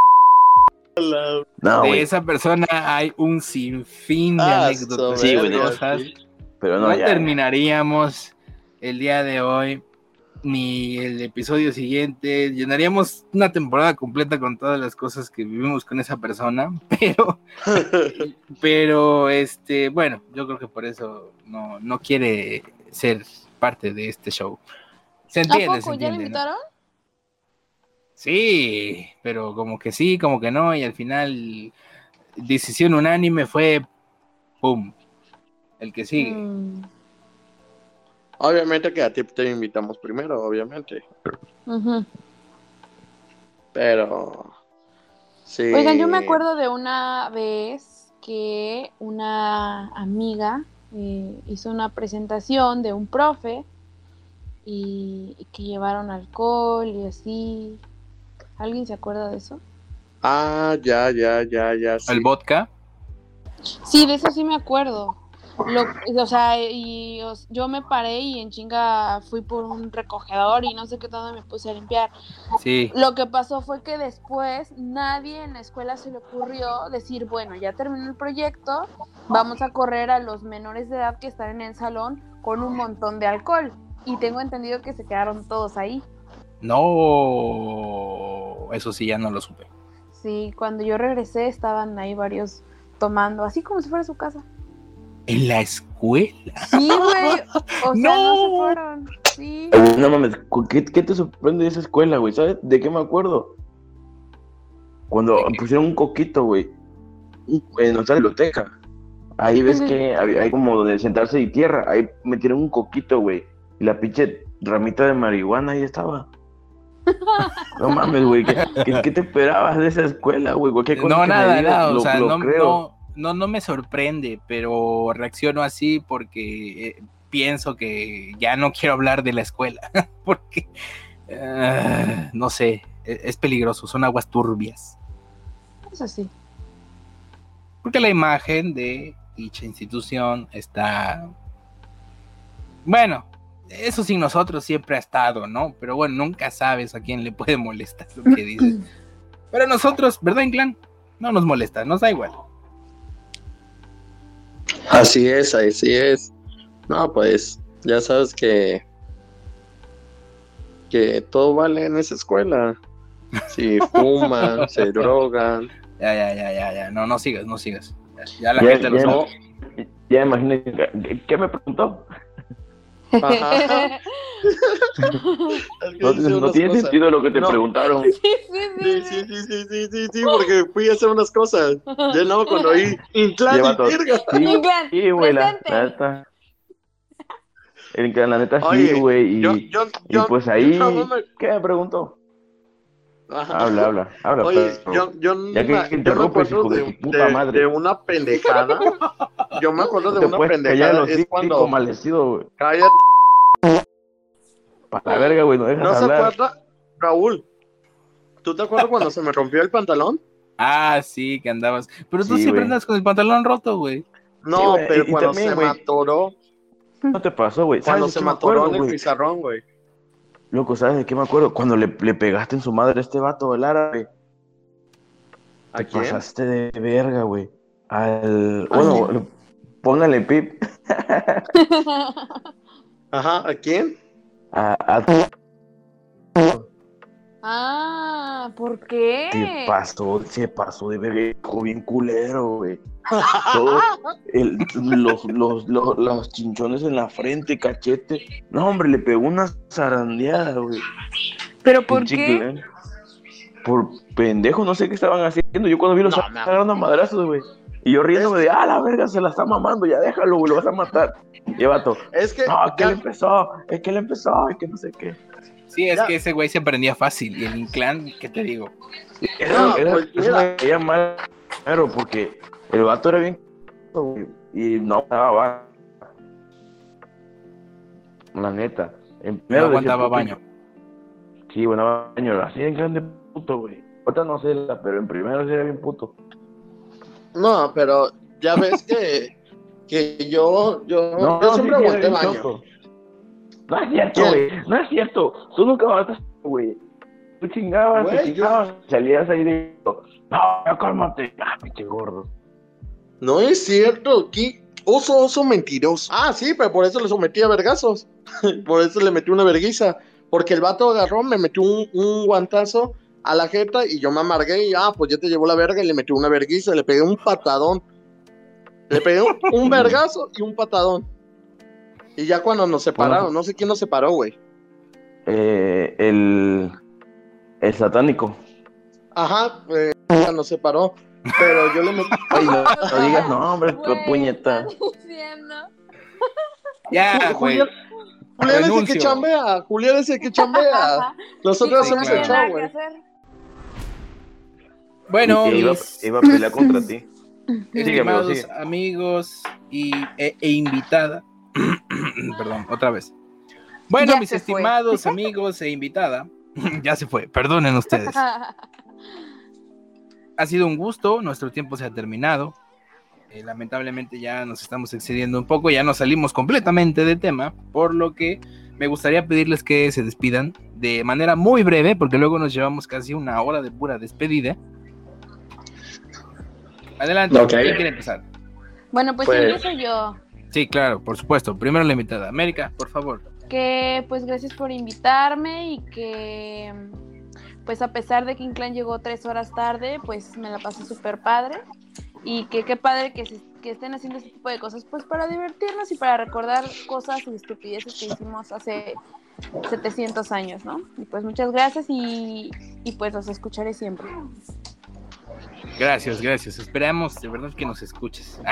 No, De esa persona hay un sinfín de Ah, anécdotas Sí, güey, curiosas. Pero no, no, ya. terminaríamos el día de hoy ni el episodio siguiente. Llenaríamos una temporada completa con todas las cosas que vivimos con esa persona, pero, pero este, bueno, yo creo que por eso no, no quiere ser parte de este show. Se ¿A entiende, se poco? ¿Ya lo entiende. ¿no? invitaron? Sí, pero como que sí, como que no, y al final decisión unánime fue ¡pum! El que sigue. Mm, Obviamente que a ti te invitamos primero, obviamente. Pero. Sí. Oigan, yo me acuerdo de una vez que una amiga eh, hizo una presentación de un profe y, y que llevaron alcohol y así. ¿Alguien se acuerda de eso? Ah, ya, ya, ya, ya. Sí. El vodka. Sí, de eso sí me acuerdo. Lo, o sea, y os- yo me paré y en chinga fui por un recogedor y no sé qué tanto me puse a limpiar. Sí. Lo que pasó fue que después nadie en la escuela se le ocurrió decir, bueno, ya terminó el proyecto, vamos a correr a los menores de edad que están en el salón con un montón de alcohol. Y tengo entendido que se quedaron todos ahí. No, eso sí ya no lo supe. Sí, cuando yo regresé estaban ahí varios tomando, así como si fuera su casa. En la escuela. Sí, güey. O sea, no, No. se fueron. Sí. Güey, No mames, ¿qué, qué te sorprende de esa escuela, güey? ¿Sabes de qué me acuerdo? Cuando pusieron un coquito, güey, en nuestra biblioteca. Ahí ves que había- hay como donde sentarse y tierra. Ahí metieron un coquito, güey. Y la pinche ramita de marihuana ahí estaba. No mames, güey. ¿qué, qué, te esperabas de esa escuela, güey? No, nada, nada. O lo- sea, lo no, creo. no, no, no me sorprende, pero reacciono así porque eh, pienso que ya no quiero hablar de la escuela. porque, ah, no sé, e- es peligroso, son aguas turbias. Eso sí. Porque la imagen de dicha institución está. Bueno, eso sin nosotros siempre ha estado, ¿no? Pero bueno, nunca sabes a quién le puede molestar lo que dices. Pero a nosotros, ¿verdad, Inclán? No nos molesta, nos da igual. Así es, así es. No, pues, ya sabes que. Que todo vale en esa escuela. Si fuman, se drogan. Ya, ya, ya, ya, ya. No, no sigas, no sigas. Ya, ya la Ya- gente lo ya- sabe. Ya imagino. que- ¿Qué me preguntó? Ajá. Que No, no tiene cosas. sentido lo que te No. preguntaron. sí, Sí, sí, sí, sí, sí, sí, sí, sí, porque fui a hacer unas cosas. Ya no, cuando oí Inclán y. Sí, güey, la, neta. El que la neta sí, güey. Y, Yo, yo, y yo, pues yo ahí. más me- ¿Qué me preguntó? Ajá. Habla, habla, habla. Oye, pero- yo, yo, Ya que me- yo me interrumpes, acuerdo hijo de de, puta de- madre. de una pendejada yo me acuerdo de una pendejada. Es cuando. malecido, güey. Cállate, Para la verga, güey, no dejas ¿No se hablar. acuerda? Raúl, ¿tú te acuerdas cuando se me rompió el pantalón? Ah, sí, que andabas. Pero tú Sí, siempre güey. andas con el pantalón roto, güey. No, güey, pero y cuando también, se güey. me atoró, No te pasó, güey. cuando ¿Sabes se me qué atoró acuerdo, en el güey? pizarrón, güey. Loco, ¿sabes de qué me acuerdo? Cuando le, le pegaste en su madre a este vato, el árabe. ¿A Te quién? pasaste de verga, güey. Al. Bueno, le- póngale pip. Ajá, ¿a quién? A, a ah, ¿por se qué? pasó, se pasó de hijo bien culero, güey. Todo, el- los, los, los, los chinchones en la frente, cachete. No, hombre, le pegó una zarandeada, güey. ¿Pero por Pinche qué? Por pendejo, no sé qué estaban haciendo. Yo cuando vi los No, a madrazos, güey. Y yo riéndome de, ah, la verga, se la está mamando, ya déjalo, güey, lo vas a matar. Y el vato, Es que no, que ya- él empezó, es que él empezó, es que no sé qué. Sí, es Ya. que ese güey se aprendía fácil. Y el Inclán, ¿qué te digo? Era, No, era- pues, mal, claro, porque el vato era bien, güey, y no daba La neta. En No primero aguantaba baño. Sí, bueno, baño, así de grande puto, güey. Ahorita no sé, la- pero en primero sí era bien puto. No, pero ya ves que, que yo, yo, No, yo siempre sí, aguanté baño. No es cierto, güey. No es cierto. Tú nunca aguantas, güey. Tú chingabas, Güey, te chingabas, salías ahí de. No, ya cálmate. Ah, pinche gordo. No es cierto, ¿qué? Oso, oso mentiroso. Ah, sí, pero por eso le sometí a vergazos. por eso le metí una verguiza. Porque el vato agarró, me metió un, un guantazo a la jeta y yo me amargué y ah, pues ya te llevó la verga y le metí una verguiza, le pegué un patadón. Le pegué un, un vergazo y un patadón. Y ya cuando nos separaron, no sé quién nos separó, güey. Eh, el. El satánico. Ajá, eh, nos separó. Pero yo le metí. Ay, no, no digas nombre, Güey, puñeta. Ya, güey. Julián, es el que chambea. Julián es el que chambea. Nosotros Sí, hacemos claro. el show, güey. Bueno, Y- iba, mis iba a pelear contra ti. sigue. amigos y, e, e invitada. Perdón, otra vez. Bueno, Ya mis se fue. estimados amigos e invitada. ya se fue, perdonen ustedes. Ha sido un gusto, nuestro tiempo se ha terminado. Eh, lamentablemente ya nos estamos excediendo un poco, ya nos salimos completamente de tema, por lo que me gustaría pedirles que se despidan de manera muy breve, porque luego nos llevamos casi una hora de pura despedida. Adelante. ¿quién quiere empezar? Bueno, pues, Pues- empiezo yo. Sí, claro, por supuesto. Primero la invitada. América, por favor. Que pues gracias por invitarme y que pues a pesar de que Inclán llegó tres horas tarde, pues me la pasé súper padre. Y que qué padre que, se- que estén haciendo este tipo de cosas, pues para divertirnos y para recordar cosas y estupideces que hicimos hace 700 años, ¿no? Y pues muchas gracias y, y pues los escucharé siempre. Gracias, gracias. Esperamos de verdad que nos escuches.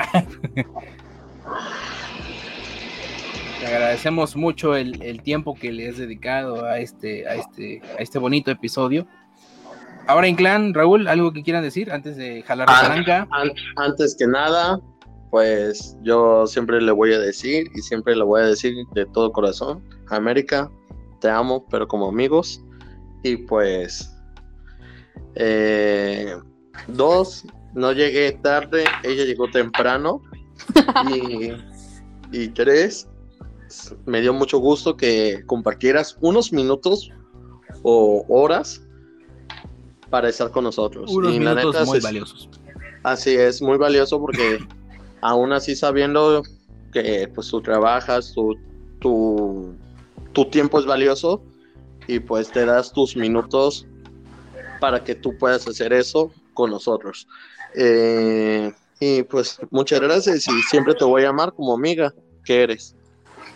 Te agradecemos mucho el, el tiempo que le has dedicado a este, a este, a este bonito episodio. Ahora, Inclán, Raúl, ¿algo que quieran decir antes de jalar la Ah. palanca? An- antes que nada, pues yo siempre le voy a decir y siempre le voy a decir de todo corazón, América, te amo, pero como amigos. Y pues, eh, dos, no llegué tarde, ella llegó temprano. y, y tres, me dio mucho gusto que compartieras unos minutos o horas para estar con nosotros. Unos y la minutos neta, muy se- valiosos. Así es, muy valioso porque aún así sabiendo que pues tú trabajas, tu, tu, tu tiempo es valioso y pues te das tus minutos para que tú puedas hacer eso con nosotros. Eh, y pues muchas gracias y siempre te voy a amar como amiga que eres.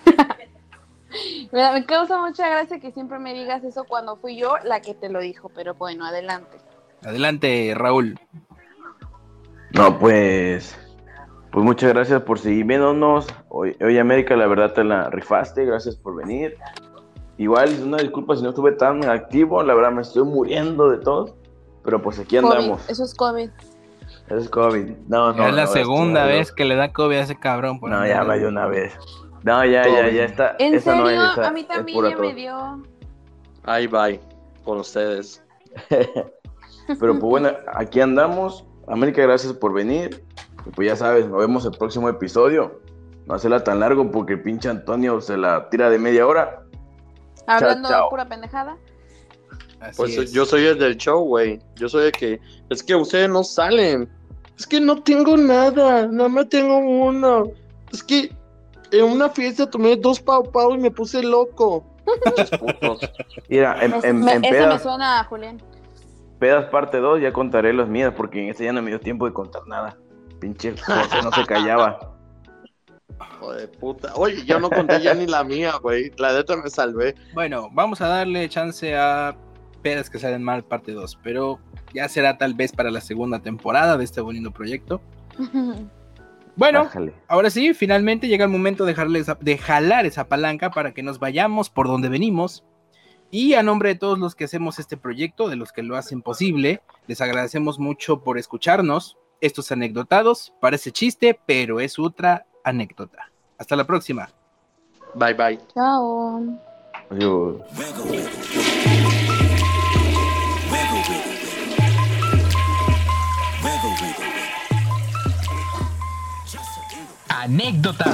Mira, me causa mucha gracia que siempre me digas eso cuando fui yo la que te lo dijo, pero bueno, adelante. Adelante, Raúl. No, pues. Pues muchas gracias por seguir viéndonos. Hoy, hoy América, la verdad te la rifaste. Gracias por venir. Igual, es una disculpa si no estuve tan activo. La verdad me estoy muriendo de todo. Pero pues aquí andamos. COVID, eso es COVID. Es COVID. No, no. Ya es la no, segunda vez que le da COVID a ese cabrón. por No, ya de- va de una vez. No, ya, ya, ya está. ¿En esa serio? no es, esa a mí también ya me dio. Ahí bye. Con ustedes. Pero pues bueno, aquí andamos. América, gracias por venir. Y pues ya sabes, nos vemos el próximo episodio. No hacerla tan largo porque el pinche Antonio se la tira de media hora. Hablando chao. pura pendejada. Así Pues es. yo soy el del show, güey. Yo soy el que. Es que ustedes no salen. Es que no tengo nada. Nada más tengo uno. Es que en una fiesta tomé dos pau pau y me puse loco. Mira, en, Es- en- me- en eso me pedas, suena a Julián. pedas parte 2 ya contaré las mías porque en este ya no me dio tiempo de contar nada. Pinche José no se callaba. Hijo de puta. Oye, yo no conté ya ni la mía, güey. La neta me salvé. Bueno, vamos a darle chance a pedas que salen mal parte 2, pero ya será tal vez para la segunda temporada de este bonito proyecto. Bueno, Bájale. ahora sí, finalmente llega el momento de, dejarle esa- de jalar esa palanca para que nos vayamos por donde venimos. Y a nombre de todos los que hacemos este proyecto, de los que lo hacen posible, les agradecemos mucho por escucharnos. Estos anecdotados parece chiste, pero es otra anécdota. Hasta la próxima. Bye, bye. Chao. Adiós. Anécdotas.